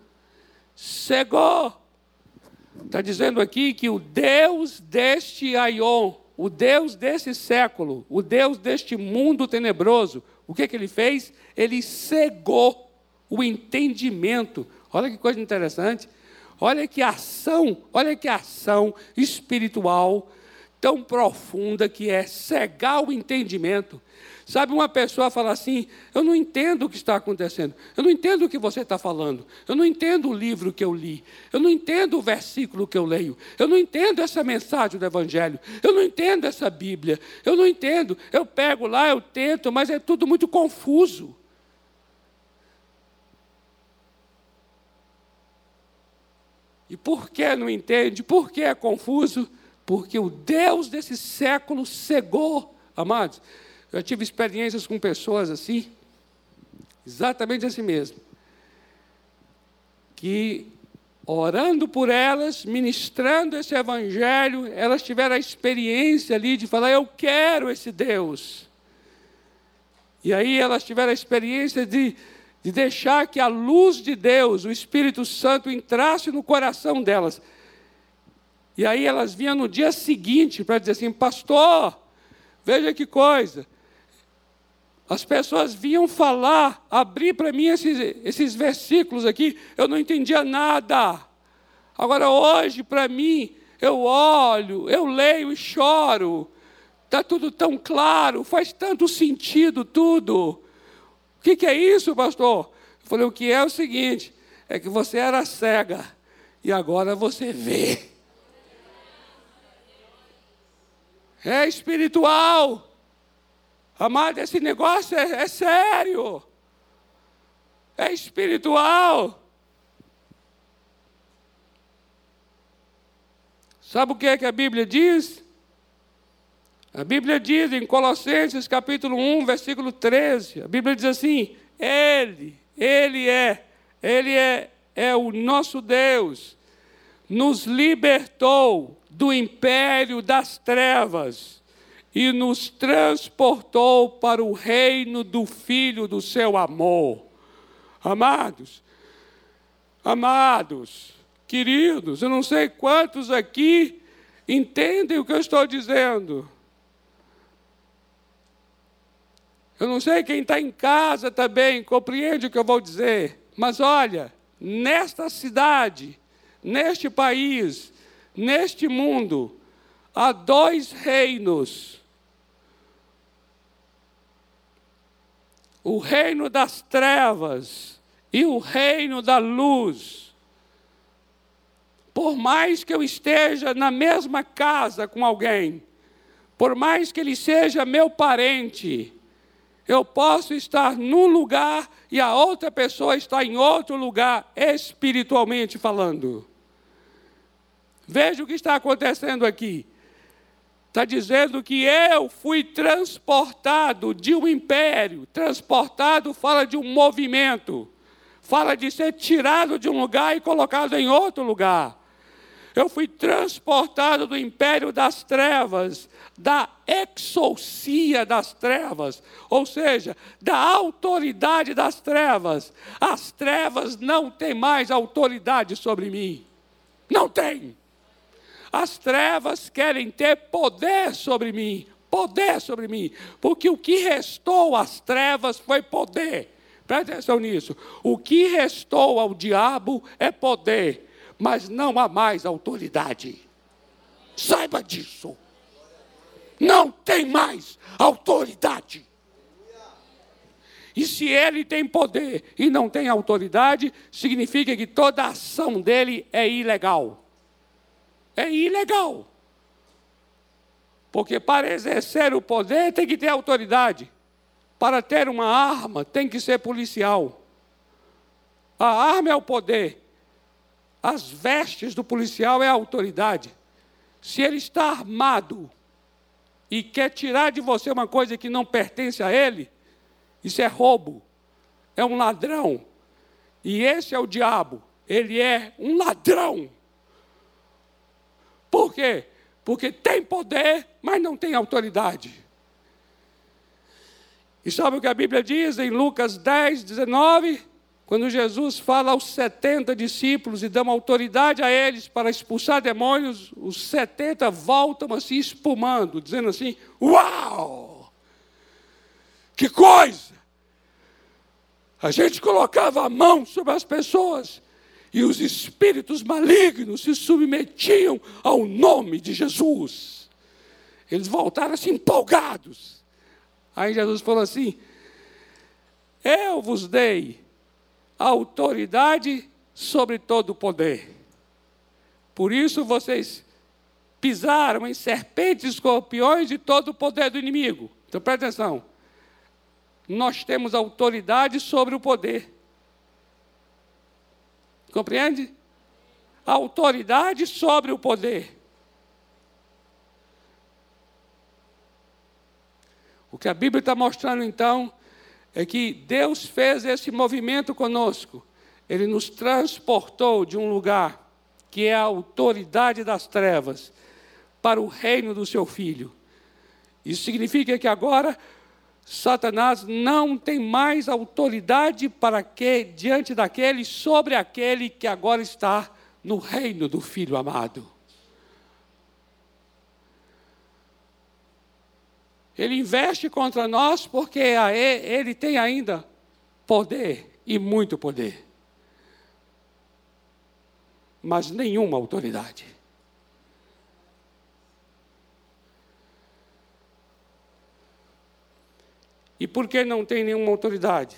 Speaker 1: Cegou. Está dizendo aqui que o Deus deste Aion, o Deus desse século, o Deus deste mundo tenebroso, o que, que ele fez? Ele cegou o entendimento. Olha que coisa interessante. Olha que ação, olha que ação espiritual tão profunda que é cegar o entendimento. Sabe, uma pessoa fala assim: Eu não entendo o que está acontecendo, eu não entendo o que você está falando, eu não entendo o livro que eu li, eu não entendo o versículo que eu leio, eu não entendo essa mensagem do Evangelho, eu não entendo essa Bíblia, eu não entendo. Eu pego lá, eu tento, mas é tudo muito confuso. E por que não entende? Por que é confuso? Porque o Deus desse século cegou, amados. Eu tive experiências com pessoas assim, exatamente assim mesmo, que orando por elas, ministrando esse evangelho, elas tiveram a experiência ali de falar: Eu quero esse Deus. E aí elas tiveram a experiência de, de deixar que a luz de Deus, o Espírito Santo, entrasse no coração delas. E aí elas vinham no dia seguinte para dizer assim: Pastor, veja que coisa, as pessoas vinham falar, abrir para mim esses, esses versículos aqui, eu não entendia nada. Agora, hoje, para mim, eu olho, eu leio e choro, Está tudo tão claro, faz tanto sentido tudo. O que, que é isso, pastor? Eu falei, o que é o seguinte: é que você era cega e agora você vê. É espiritual. Amado, esse negócio é, é sério. É espiritual. Sabe o que é que a Bíblia diz? A Bíblia diz em Colossenses capítulo 1, versículo 13, a Bíblia diz assim: Ele, Ele é, Ele é, é o nosso Deus, nos libertou do império das trevas e nos transportou para o reino do Filho do seu amor. Amados, amados, queridos, eu não sei quantos aqui entendem o que eu estou dizendo. Eu não sei quem está em casa também compreende o que eu vou dizer, mas olha, nesta cidade, neste país, neste mundo, há dois reinos. O reino das trevas e o reino da luz. Por mais que eu esteja na mesma casa com alguém, por mais que ele seja meu parente, eu posso estar num lugar e a outra pessoa está em outro lugar, espiritualmente falando. Veja o que está acontecendo aqui. Está dizendo que eu fui transportado de um império. Transportado fala de um movimento. Fala de ser tirado de um lugar e colocado em outro lugar. Eu fui transportado do império das trevas, da exousia das trevas, ou seja, da autoridade das trevas. As trevas não têm mais autoridade sobre mim. Não tem. As trevas querem ter poder sobre mim, poder sobre mim, porque o que restou às trevas foi poder. Presta atenção nisso. O que restou ao diabo é poder, mas não há mais autoridade. Saiba disso. Não tem mais autoridade. E se ele tem poder e não tem autoridade, significa que toda ação dele é ilegal é ilegal. Porque para exercer o poder tem que ter autoridade. Para ter uma arma tem que ser policial. A arma é o poder. As vestes do policial é a autoridade. Se ele está armado e quer tirar de você uma coisa que não pertence a ele, isso é roubo. É um ladrão. E esse é o diabo. Ele é um ladrão. Por quê? Porque tem poder, mas não tem autoridade. E sabe o que a Bíblia diz em Lucas 10, 19? Quando Jesus fala aos 70 discípulos e dá uma autoridade a eles para expulsar demônios, os 70 voltam assim espumando, dizendo assim: Uau! Que coisa! A gente colocava a mão sobre as pessoas e os espíritos malignos se submetiam ao nome de Jesus. Eles voltaram assim empolgados. Aí Jesus falou assim: Eu vos dei autoridade sobre todo o poder. Por isso vocês pisaram em serpentes e escorpiões de todo o poder do inimigo. Então presta atenção. Nós temos autoridade sobre o poder. Compreende? A autoridade sobre o poder. O que a Bíblia está mostrando então é que Deus fez esse movimento conosco. Ele nos transportou de um lugar que é a autoridade das trevas para o reino do seu filho. Isso significa que agora Satanás não tem mais autoridade para que diante daquele sobre aquele que agora está no reino do filho amado. Ele investe contra nós porque ele tem ainda poder e muito poder. Mas nenhuma autoridade. E por que não tem nenhuma autoridade?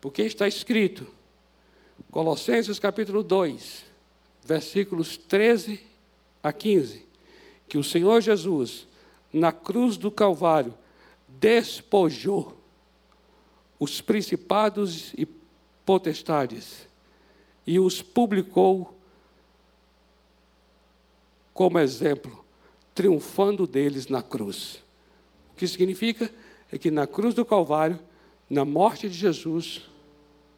Speaker 1: Porque está escrito, Colossenses capítulo 2, versículos 13 a 15, que o Senhor Jesus, na cruz do Calvário, despojou os principados e potestades e os publicou como exemplo, triunfando deles na cruz. O que significa é que na cruz do Calvário, na morte de Jesus,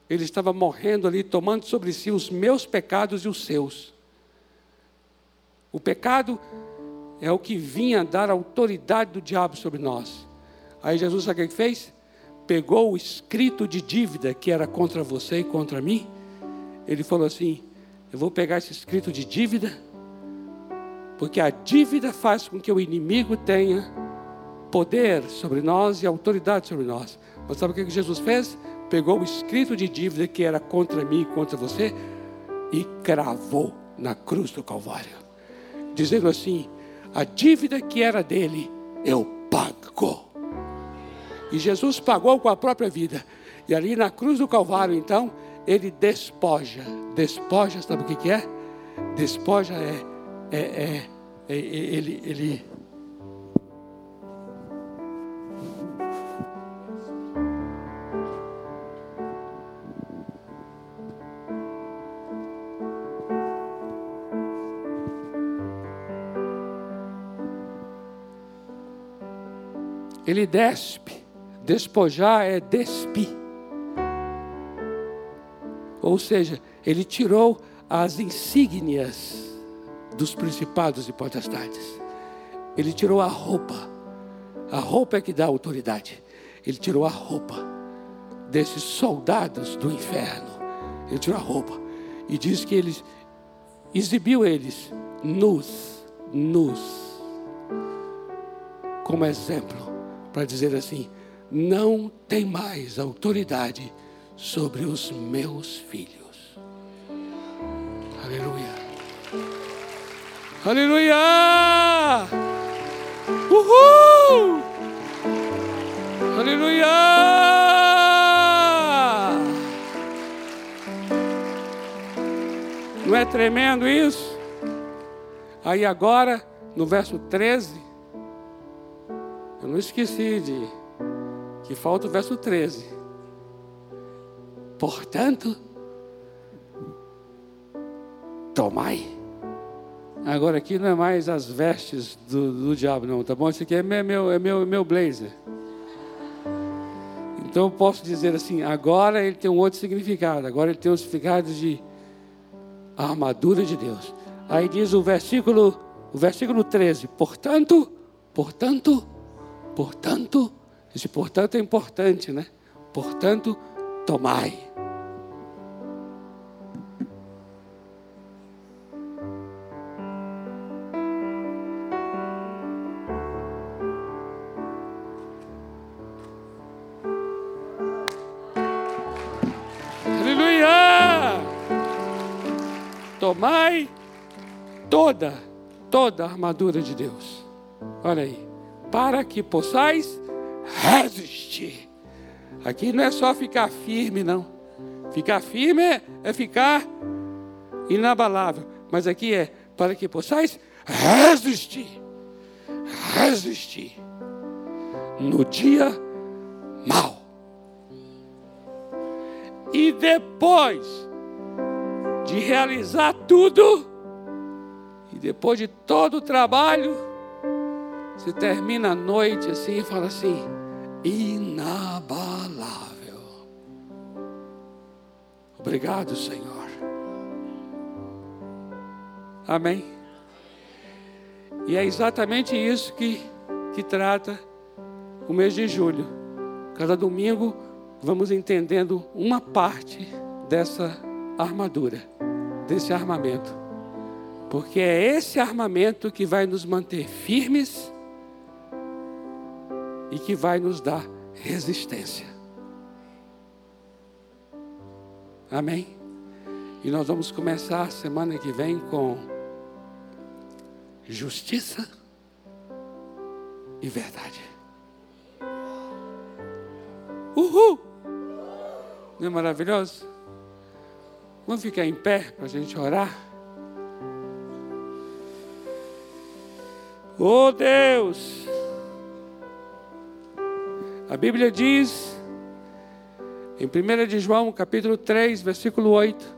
Speaker 1: ele estava morrendo ali, tomando sobre si os meus pecados e os seus. O pecado é o que vinha dar autoridade do diabo sobre nós. Aí Jesus sabe o que fez? Pegou o escrito de dívida que era contra você e contra mim. Ele falou assim: Eu vou pegar esse escrito de dívida, porque a dívida faz com que o inimigo tenha poder sobre nós e autoridade sobre nós. Mas sabe o que Jesus fez? Pegou o escrito de dívida que era contra mim e contra você e cravou na cruz do Calvário, dizendo assim: a dívida que era dele, eu pago. E Jesus pagou com a própria vida. E ali na cruz do Calvário, então, ele despoja. Despoja, sabe o que, é? Despoja é, é, é, é ele, ele Ele despe. Despojar é despir. Ou seja, ele tirou as insígnias dos principados e potestades. Ele tirou a roupa. A roupa é que dá autoridade. Ele tirou a roupa desses soldados do inferno. Ele tirou a roupa e diz que ele exibiu eles nus, nus, como exemplo para dizer assim: não tem mais autoridade sobre os meus filhos. Aleluia. Aleluia! Uhul! Aleluia! Não é tremendo isso? Aí agora, no verso 13, eu não esqueci de que falta o verso 13. Portanto, tomai. Agora aqui não é mais as vestes do, do diabo, não, tá bom? Isso aqui é meu, é meu, é meu blazer. Então eu posso dizer assim, agora ele tem um outro significado. Agora ele tem um significado de armadura de Deus. Aí diz o versículo, o versículo 13, portanto, portanto, Portanto, esse portanto é importante, né? Portanto, tomai. Aleluia! Tomai toda, toda a armadura de Deus. Olha aí para que possais resistir. Aqui não é só ficar firme, não. Ficar firme é, ficar inabalável. Mas aqui é para que possais resistir. Resistir. No dia mal. E depois de realizar tudo, e depois de todo o trabalho, você termina a noite assim e fala assim: inabalável. Obrigado, Senhor. Amém. E é exatamente isso que, que trata o mês de julho. Cada domingo vamos entendendo uma parte dessa armadura, desse armamento. Porque é esse armamento que vai nos manter firmes e que vai nos dar resistência. Amém? E nós vamos começar semana que vem com justiça e verdade. Uhul! Não é maravilhoso? Vamos ficar em pé para a gente orar? Oh Deus! A Bíblia diz, em 1 de João, capítulo 3, versículo 8,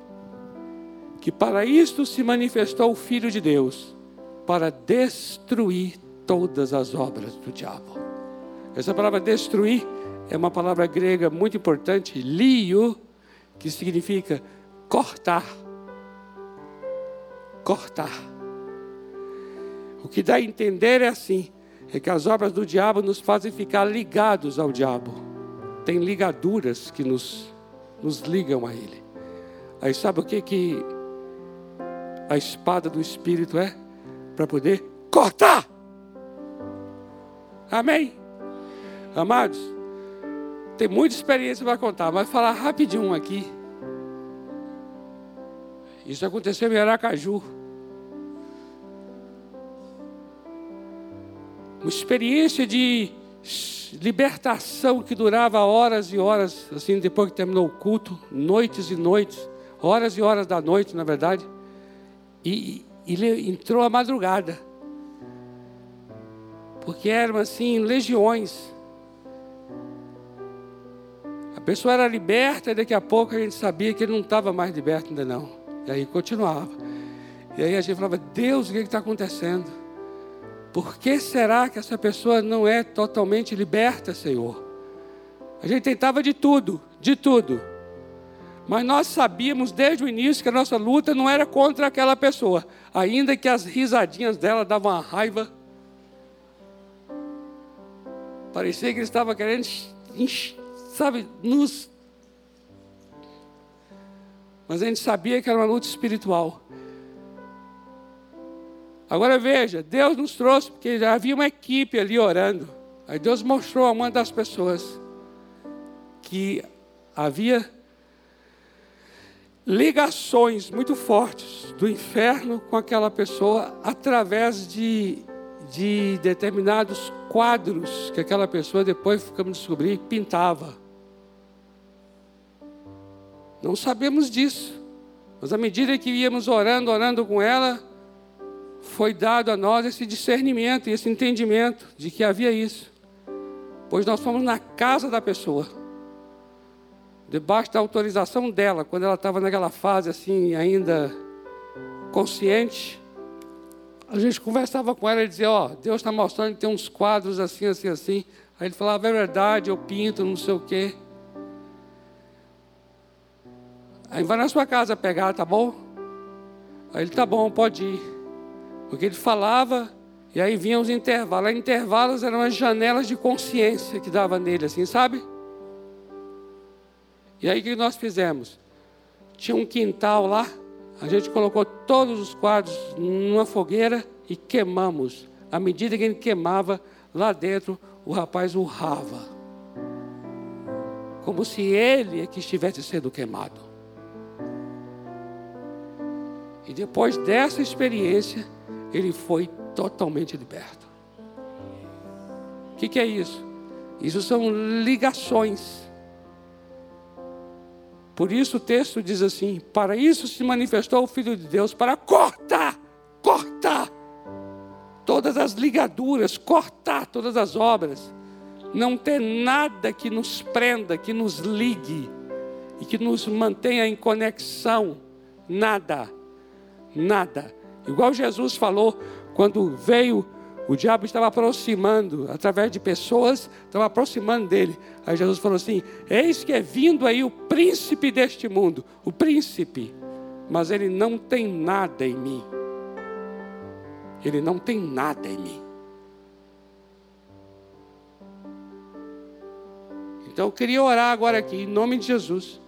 Speaker 1: que para isto se manifestou o Filho de Deus, para destruir todas as obras do diabo. Essa palavra destruir é uma palavra grega muito importante, lio, que significa cortar. Cortar. O que dá a entender é assim: é que as obras do diabo nos fazem ficar ligados ao diabo. Tem ligaduras que nos, nos ligam a ele. Aí sabe o que, que a espada do Espírito é? Para poder cortar. Amém? Amados, tem muita experiência para contar, mas falar rapidinho aqui. Isso aconteceu em Aracaju. Uma experiência de libertação que durava horas e horas, assim, depois que terminou o culto, noites e noites, horas e horas da noite, na verdade. E, ele entrou à madrugada. Porque eram assim, legiões. A pessoa era liberta e daqui a pouco a gente sabia que ele não estava mais liberto ainda não. E aí continuava. E aí a gente falava, Deus, o que está acontecendo? Por que será que essa pessoa não é totalmente liberta, Senhor? A gente tentava de tudo, de tudo. Mas nós sabíamos desde o início que a nossa luta não era contra aquela pessoa, ainda que as risadinhas dela davam uma raiva. Parecia que ele estava querendo, sabe, nos. Mas a gente sabia que era uma luta espiritual. Agora veja, Deus nos trouxe, porque já havia uma equipe ali orando. Aí Deus mostrou a uma das pessoas que havia ligações muito fortes do inferno com aquela pessoa através de, de determinados quadros que aquela pessoa depois ficamos descobrir pintava. Não sabemos disso, mas à medida que íamos orando, orando com ela, foi dado a nós esse discernimento e esse entendimento de que havia isso. Pois nós fomos na casa da pessoa, debaixo da autorização dela, quando ela estava naquela fase assim, ainda consciente. A gente conversava com ela e dizia: Ó, oh, Deus está mostrando que tem uns quadros assim, assim, assim. Aí ele falava: É verdade, eu pinto, não sei o quê. Aí vai na sua casa pegar, tá bom? Aí ele: Tá bom, pode ir. Porque ele falava, e aí vinham os intervalos. Os intervalos eram as janelas de consciência que dava nele, assim, sabe? E aí o que nós fizemos? Tinha um quintal lá, a gente colocou todos os quadros numa fogueira e queimamos. À medida que ele queimava, lá dentro o rapaz urrava. Como se ele é que estivesse sendo queimado. E depois dessa experiência, ele foi totalmente liberto. O que, que é isso? Isso são ligações. Por isso o texto diz assim: para isso se manifestou o Filho de Deus, para cortar, cortar todas as ligaduras, cortar todas as obras, não ter nada que nos prenda, que nos ligue e que nos mantenha em conexão, nada, nada. Igual Jesus falou, quando veio, o diabo estava aproximando, através de pessoas, estava aproximando dele. Aí Jesus falou assim: Eis que é vindo aí o príncipe deste mundo, o príncipe, mas ele não tem nada em mim. Ele não tem nada em mim. Então eu queria orar agora aqui, em nome de Jesus,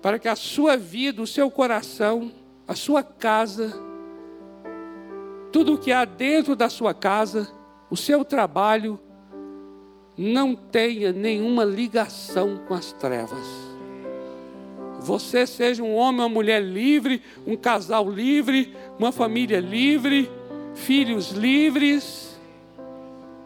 Speaker 1: para que a sua vida, o seu coração, a sua casa, tudo o que há dentro da sua casa, o seu trabalho, não tenha nenhuma ligação com as trevas. Você seja um homem, uma mulher livre, um casal livre, uma família livre, filhos livres.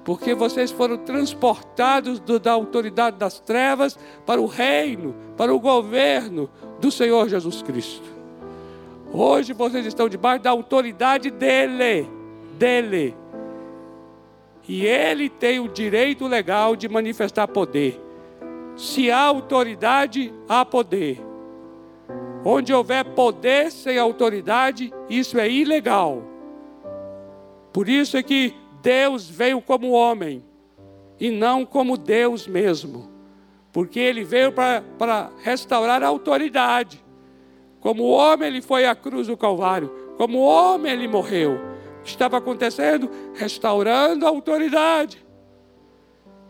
Speaker 1: porque vocês foram transportados do, da autoridade das trevas para o reino, para o governo do Senhor Jesus Cristo. Hoje vocês estão debaixo da autoridade dele, dele. E ele tem o direito legal de manifestar poder. Se há autoridade, há poder. Onde houver poder sem autoridade, isso é ilegal. Por isso é que Deus veio como homem e não como Deus mesmo. Porque ele veio para restaurar a autoridade. Como homem, ele foi à cruz do Calvário. Como homem, ele morreu estava acontecendo? Restaurando a autoridade.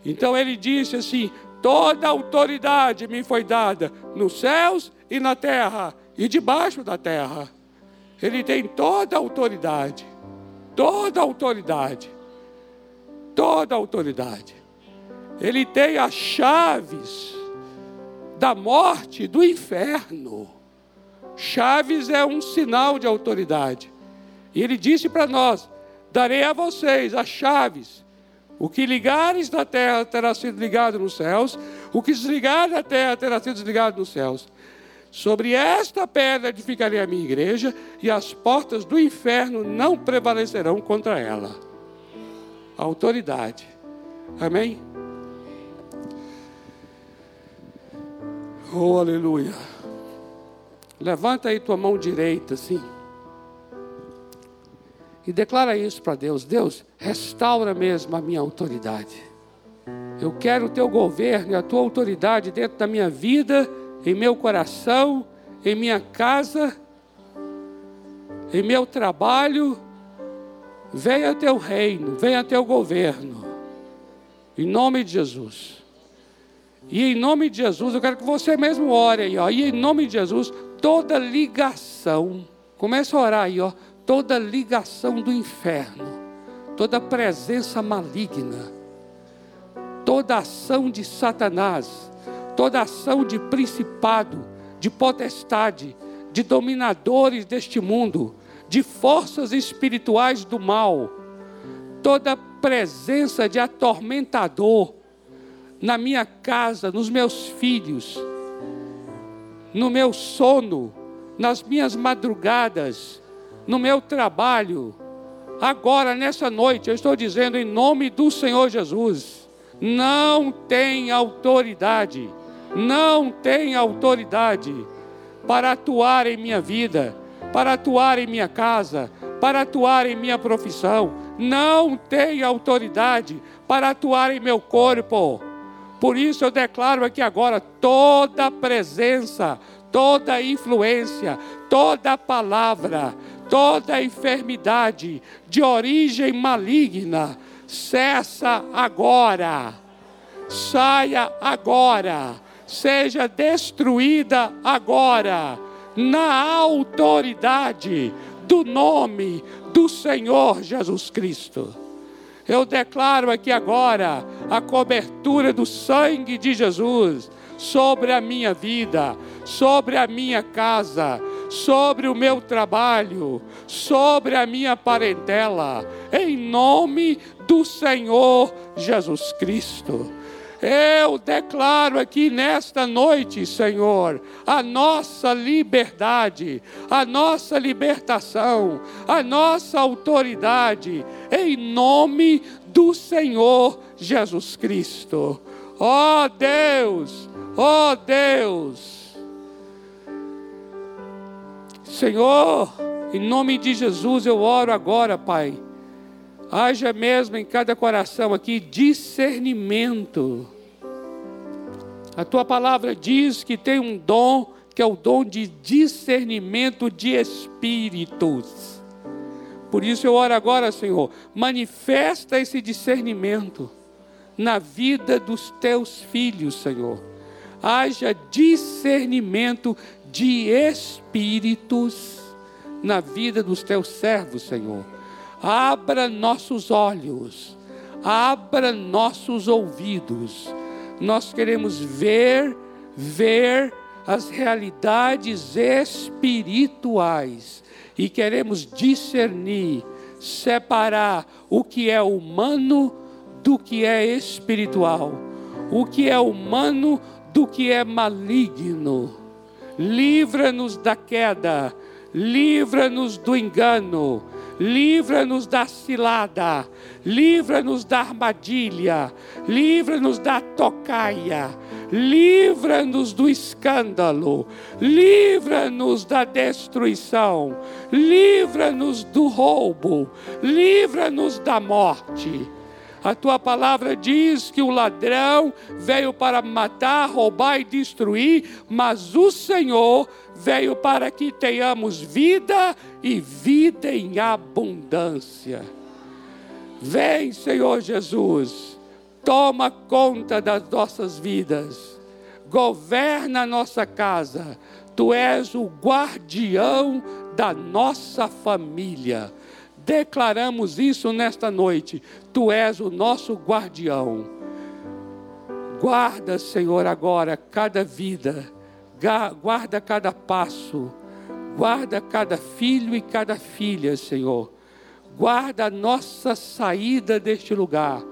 Speaker 1: Então ele disse assim: toda autoridade me foi dada nos céus e na terra e debaixo da terra. Ele tem toda a autoridade, toda a autoridade, toda a autoridade. Ele tem as chaves da morte, do inferno. Chaves é um sinal de autoridade. E ele disse para nós: Darei a vocês as chaves. O que ligares na terra terá sido ligado nos céus, o que desligar na terra terá sido desligado nos céus. Sobre esta pedra edificarei a minha igreja, e as portas do inferno não prevalecerão contra ela. Autoridade. Amém? Oh, aleluia. Levanta aí tua mão direita, assim. E declara isso para Deus: Deus, restaura mesmo a minha autoridade. Eu quero o teu governo e a tua autoridade dentro da minha vida, em meu coração, em minha casa, em meu trabalho. Venha teu reino, venha teu governo. Em nome de Jesus. E em nome de Jesus, eu quero que você mesmo ore aí, ó. E em nome de Jesus, toda ligação, começa a orar aí, ó toda ligação do inferno, toda presença maligna, toda ação de Satanás, toda ação de principado, de potestade, de dominadores deste mundo, de forças espirituais do mal, toda presença de atormentador na minha casa, nos meus filhos, no meu sono, nas minhas madrugadas, no meu trabalho, agora, nessa noite, eu estou dizendo em nome do Senhor Jesus: não tem autoridade, não tem autoridade para atuar em minha vida, para atuar em minha casa, para atuar em minha profissão, não tem autoridade para atuar em meu corpo. Por isso eu declaro aqui agora toda presença, toda influência, toda palavra, toda enfermidade de origem maligna cessa agora, saia agora, seja destruída agora, na autoridade do nome do Senhor Jesus Cristo. Eu declaro aqui agora a cobertura do sangue de Jesus sobre a minha vida, sobre a minha casa, sobre o meu trabalho, sobre a minha parentela, em nome do Senhor Jesus Cristo. Eu declaro aqui nesta noite, Senhor, a nossa liberdade, a nossa libertação, a nossa autoridade, em nome do Senhor Jesus Cristo. Ó oh Deus, ó oh Deus, Senhor, em nome de Jesus eu oro agora, Pai. Haja mesmo em cada coração aqui discernimento. A tua palavra diz que tem um dom, que é o dom de discernimento de espíritos. Por isso eu oro agora, Senhor, manifesta esse discernimento na vida dos teus filhos, Senhor. Haja discernimento de espíritos na vida dos teus servos, Senhor. Abra nossos olhos, abra nossos ouvidos. Nós queremos ver, ver as realidades espirituais. E queremos discernir, separar o que é humano do que é espiritual, o que é humano do que é maligno. Livra-nos da queda, livra-nos do engano, livra-nos da cilada, livra-nos da armadilha, livra-nos da tocaia, livra-nos do escândalo, livra-nos da destruição, livra-nos do roubo, livra-nos da morte. A tua palavra diz que o ladrão veio para matar, roubar e destruir, mas o Senhor veio para que tenhamos vida e vida em abundância. Vem, Senhor Jesus, toma conta das nossas vidas, governa a nossa casa, tu és o guardião da nossa família declaramos isso nesta noite. Tu és o nosso guardião. Guarda, Senhor, agora cada vida, guarda cada passo, guarda cada filho e cada filha, Senhor. Guarda a nossa saída deste lugar,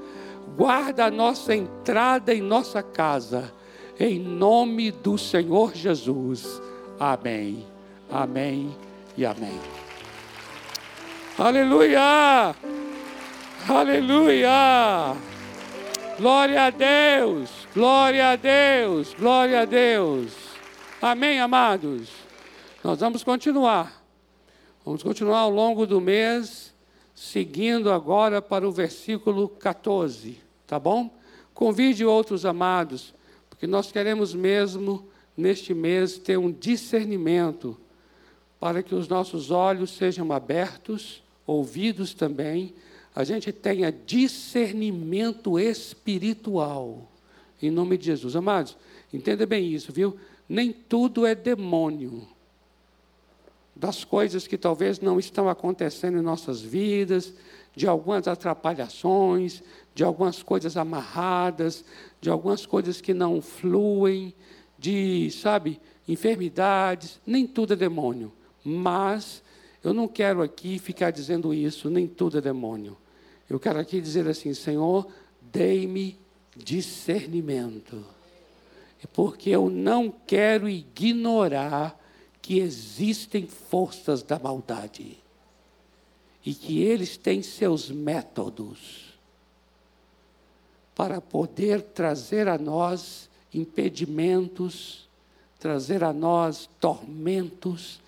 Speaker 1: guarda a nossa entrada em nossa casa, em nome do Senhor Jesus. Amém, amém e amém. Aleluia! Aleluia! Glória a Deus! Glória a Deus! Glória a Deus! Amém, amados? Nós vamos continuar. Vamos continuar ao longo do mês, seguindo agora para o versículo 14, tá bom? Convide outros amados, porque nós queremos mesmo, neste mês, ter um discernimento para que os nossos olhos sejam abertos, ouvidos também, a gente tenha discernimento espiritual. Em nome de Jesus. Amados, entenda bem isso, viu? Nem tudo é demônio. Das coisas que talvez não estão acontecendo em nossas vidas, de algumas atrapalhações, de algumas coisas amarradas, de algumas coisas que não fluem, de, sabe, enfermidades, nem tudo é demônio. Mas eu não quero aqui ficar dizendo isso, nem tudo é demônio. Eu quero aqui dizer assim: Senhor, dei-me discernimento. Porque eu não quero ignorar que existem forças da maldade e que eles têm seus métodos para poder trazer a nós impedimentos, trazer a nós tormentos,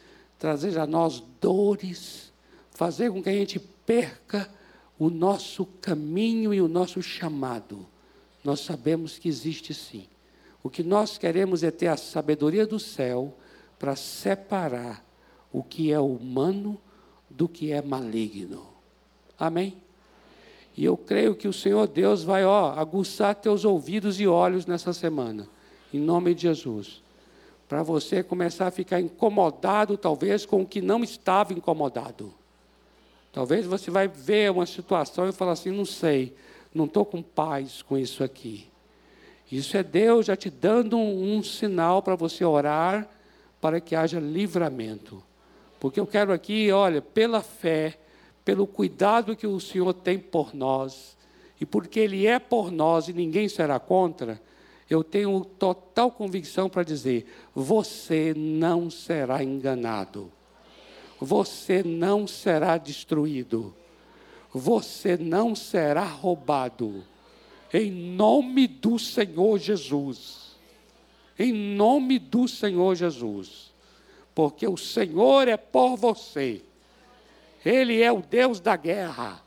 Speaker 1: trazer a nós dores, fazer com que a gente perca o nosso caminho e o nosso chamado. Nós sabemos que existe sim. O que nós queremos é ter a sabedoria do céu para separar o que é humano do que é maligno. Amém? E eu creio que o Senhor Deus vai, ó, aguçar teus ouvidos e olhos nessa semana. Em nome de Jesus para você começar a ficar incomodado, talvez, com o que não estava incomodado. Talvez você vai ver uma situação e falar assim: não sei, não estou com paz com isso aqui. Isso é Deus já te dando um, um sinal para você orar para que haja livramento. Porque eu quero aqui, olha, pela fé, pelo cuidado que o Senhor tem por nós, e porque Ele é por nós e ninguém será contra, eu tenho total convicção para dizer: você não será enganado, você não será destruído, você não será roubado, em nome do Senhor Jesus. Em nome do Senhor Jesus, porque o Senhor é por você, Ele é o Deus da guerra,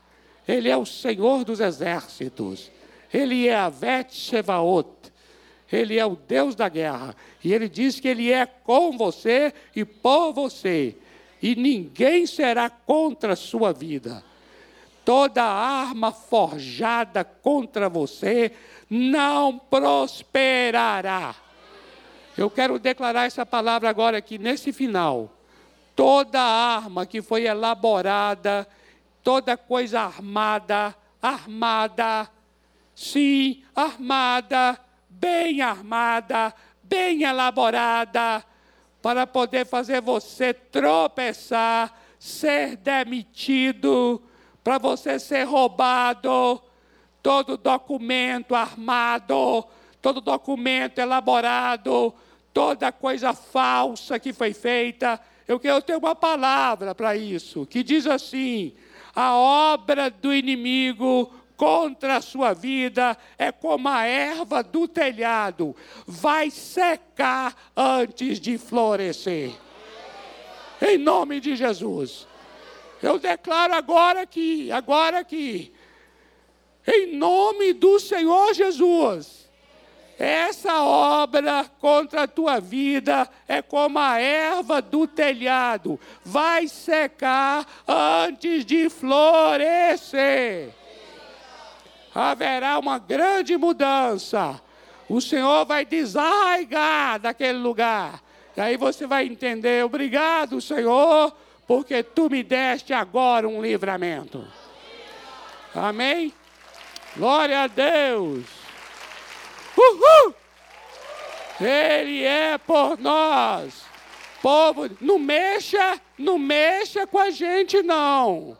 Speaker 1: Ele é o Senhor dos exércitos, Ele é a Vet Shevaot, ele é o Deus da guerra. E ele diz que ele é com você e por você. E ninguém será contra a sua vida. Toda arma forjada contra você não prosperará. Eu quero declarar essa palavra agora aqui nesse final. Toda arma que foi elaborada, toda coisa armada, armada, sim, armada, bem armada, bem elaborada, para poder fazer você tropeçar, ser demitido, para você ser roubado. todo documento armado, todo documento elaborado, toda coisa falsa que foi feita. Eu quero ter uma palavra para isso, que diz assim: a obra do inimigo contra a sua vida é como a erva do telhado, vai secar antes de florescer. Em nome de Jesus. Eu declaro agora aqui, agora aqui, em nome do Senhor Jesus, essa obra contra a tua vida é como a erva do telhado, vai secar antes de florescer. Haverá uma grande mudança. O Senhor vai desarraigar daquele lugar. E aí você vai entender: obrigado, Senhor porque tu me deste agora um livramento. Amém? Glória a Deus. Uhul! Ele é por nós. Povo, não mexa, não mexa com a gente não.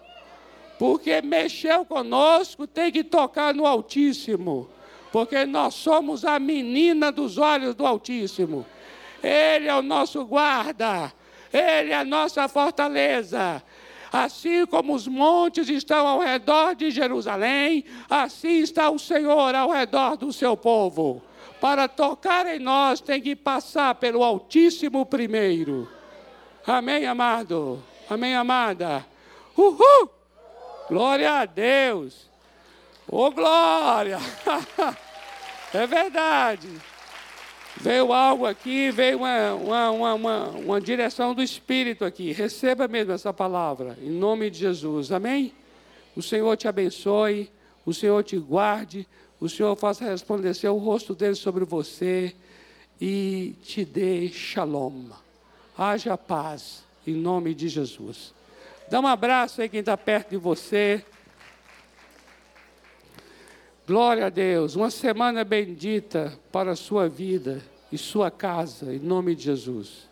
Speaker 1: Porque mexeu conosco tem que tocar no Altíssimo. Porque nós somos a menina dos olhos do Altíssimo. Ele é o nosso guarda. Ele é a nossa fortaleza. Assim como os montes estão ao redor de Jerusalém, assim está o Senhor ao redor do seu povo. Para tocar em nós, tem que passar pelo Altíssimo primeiro. Amém, amado? Amém, amada? Uhul! Glória a Deus! Oh, glória! é verdade. Veio algo aqui, veio uma, uma, uma, uma direção do Espírito aqui. Receba mesmo essa palavra, em nome de Jesus. Amém? O Senhor te abençoe, o Senhor te guarde, o Senhor faça resplandecer o rosto dele sobre você e te dê shalom. Haja paz, em nome de Jesus. Dá um abraço aí quem está perto de você. Glória a Deus, uma semana bendita para a sua vida e sua casa, em nome de Jesus.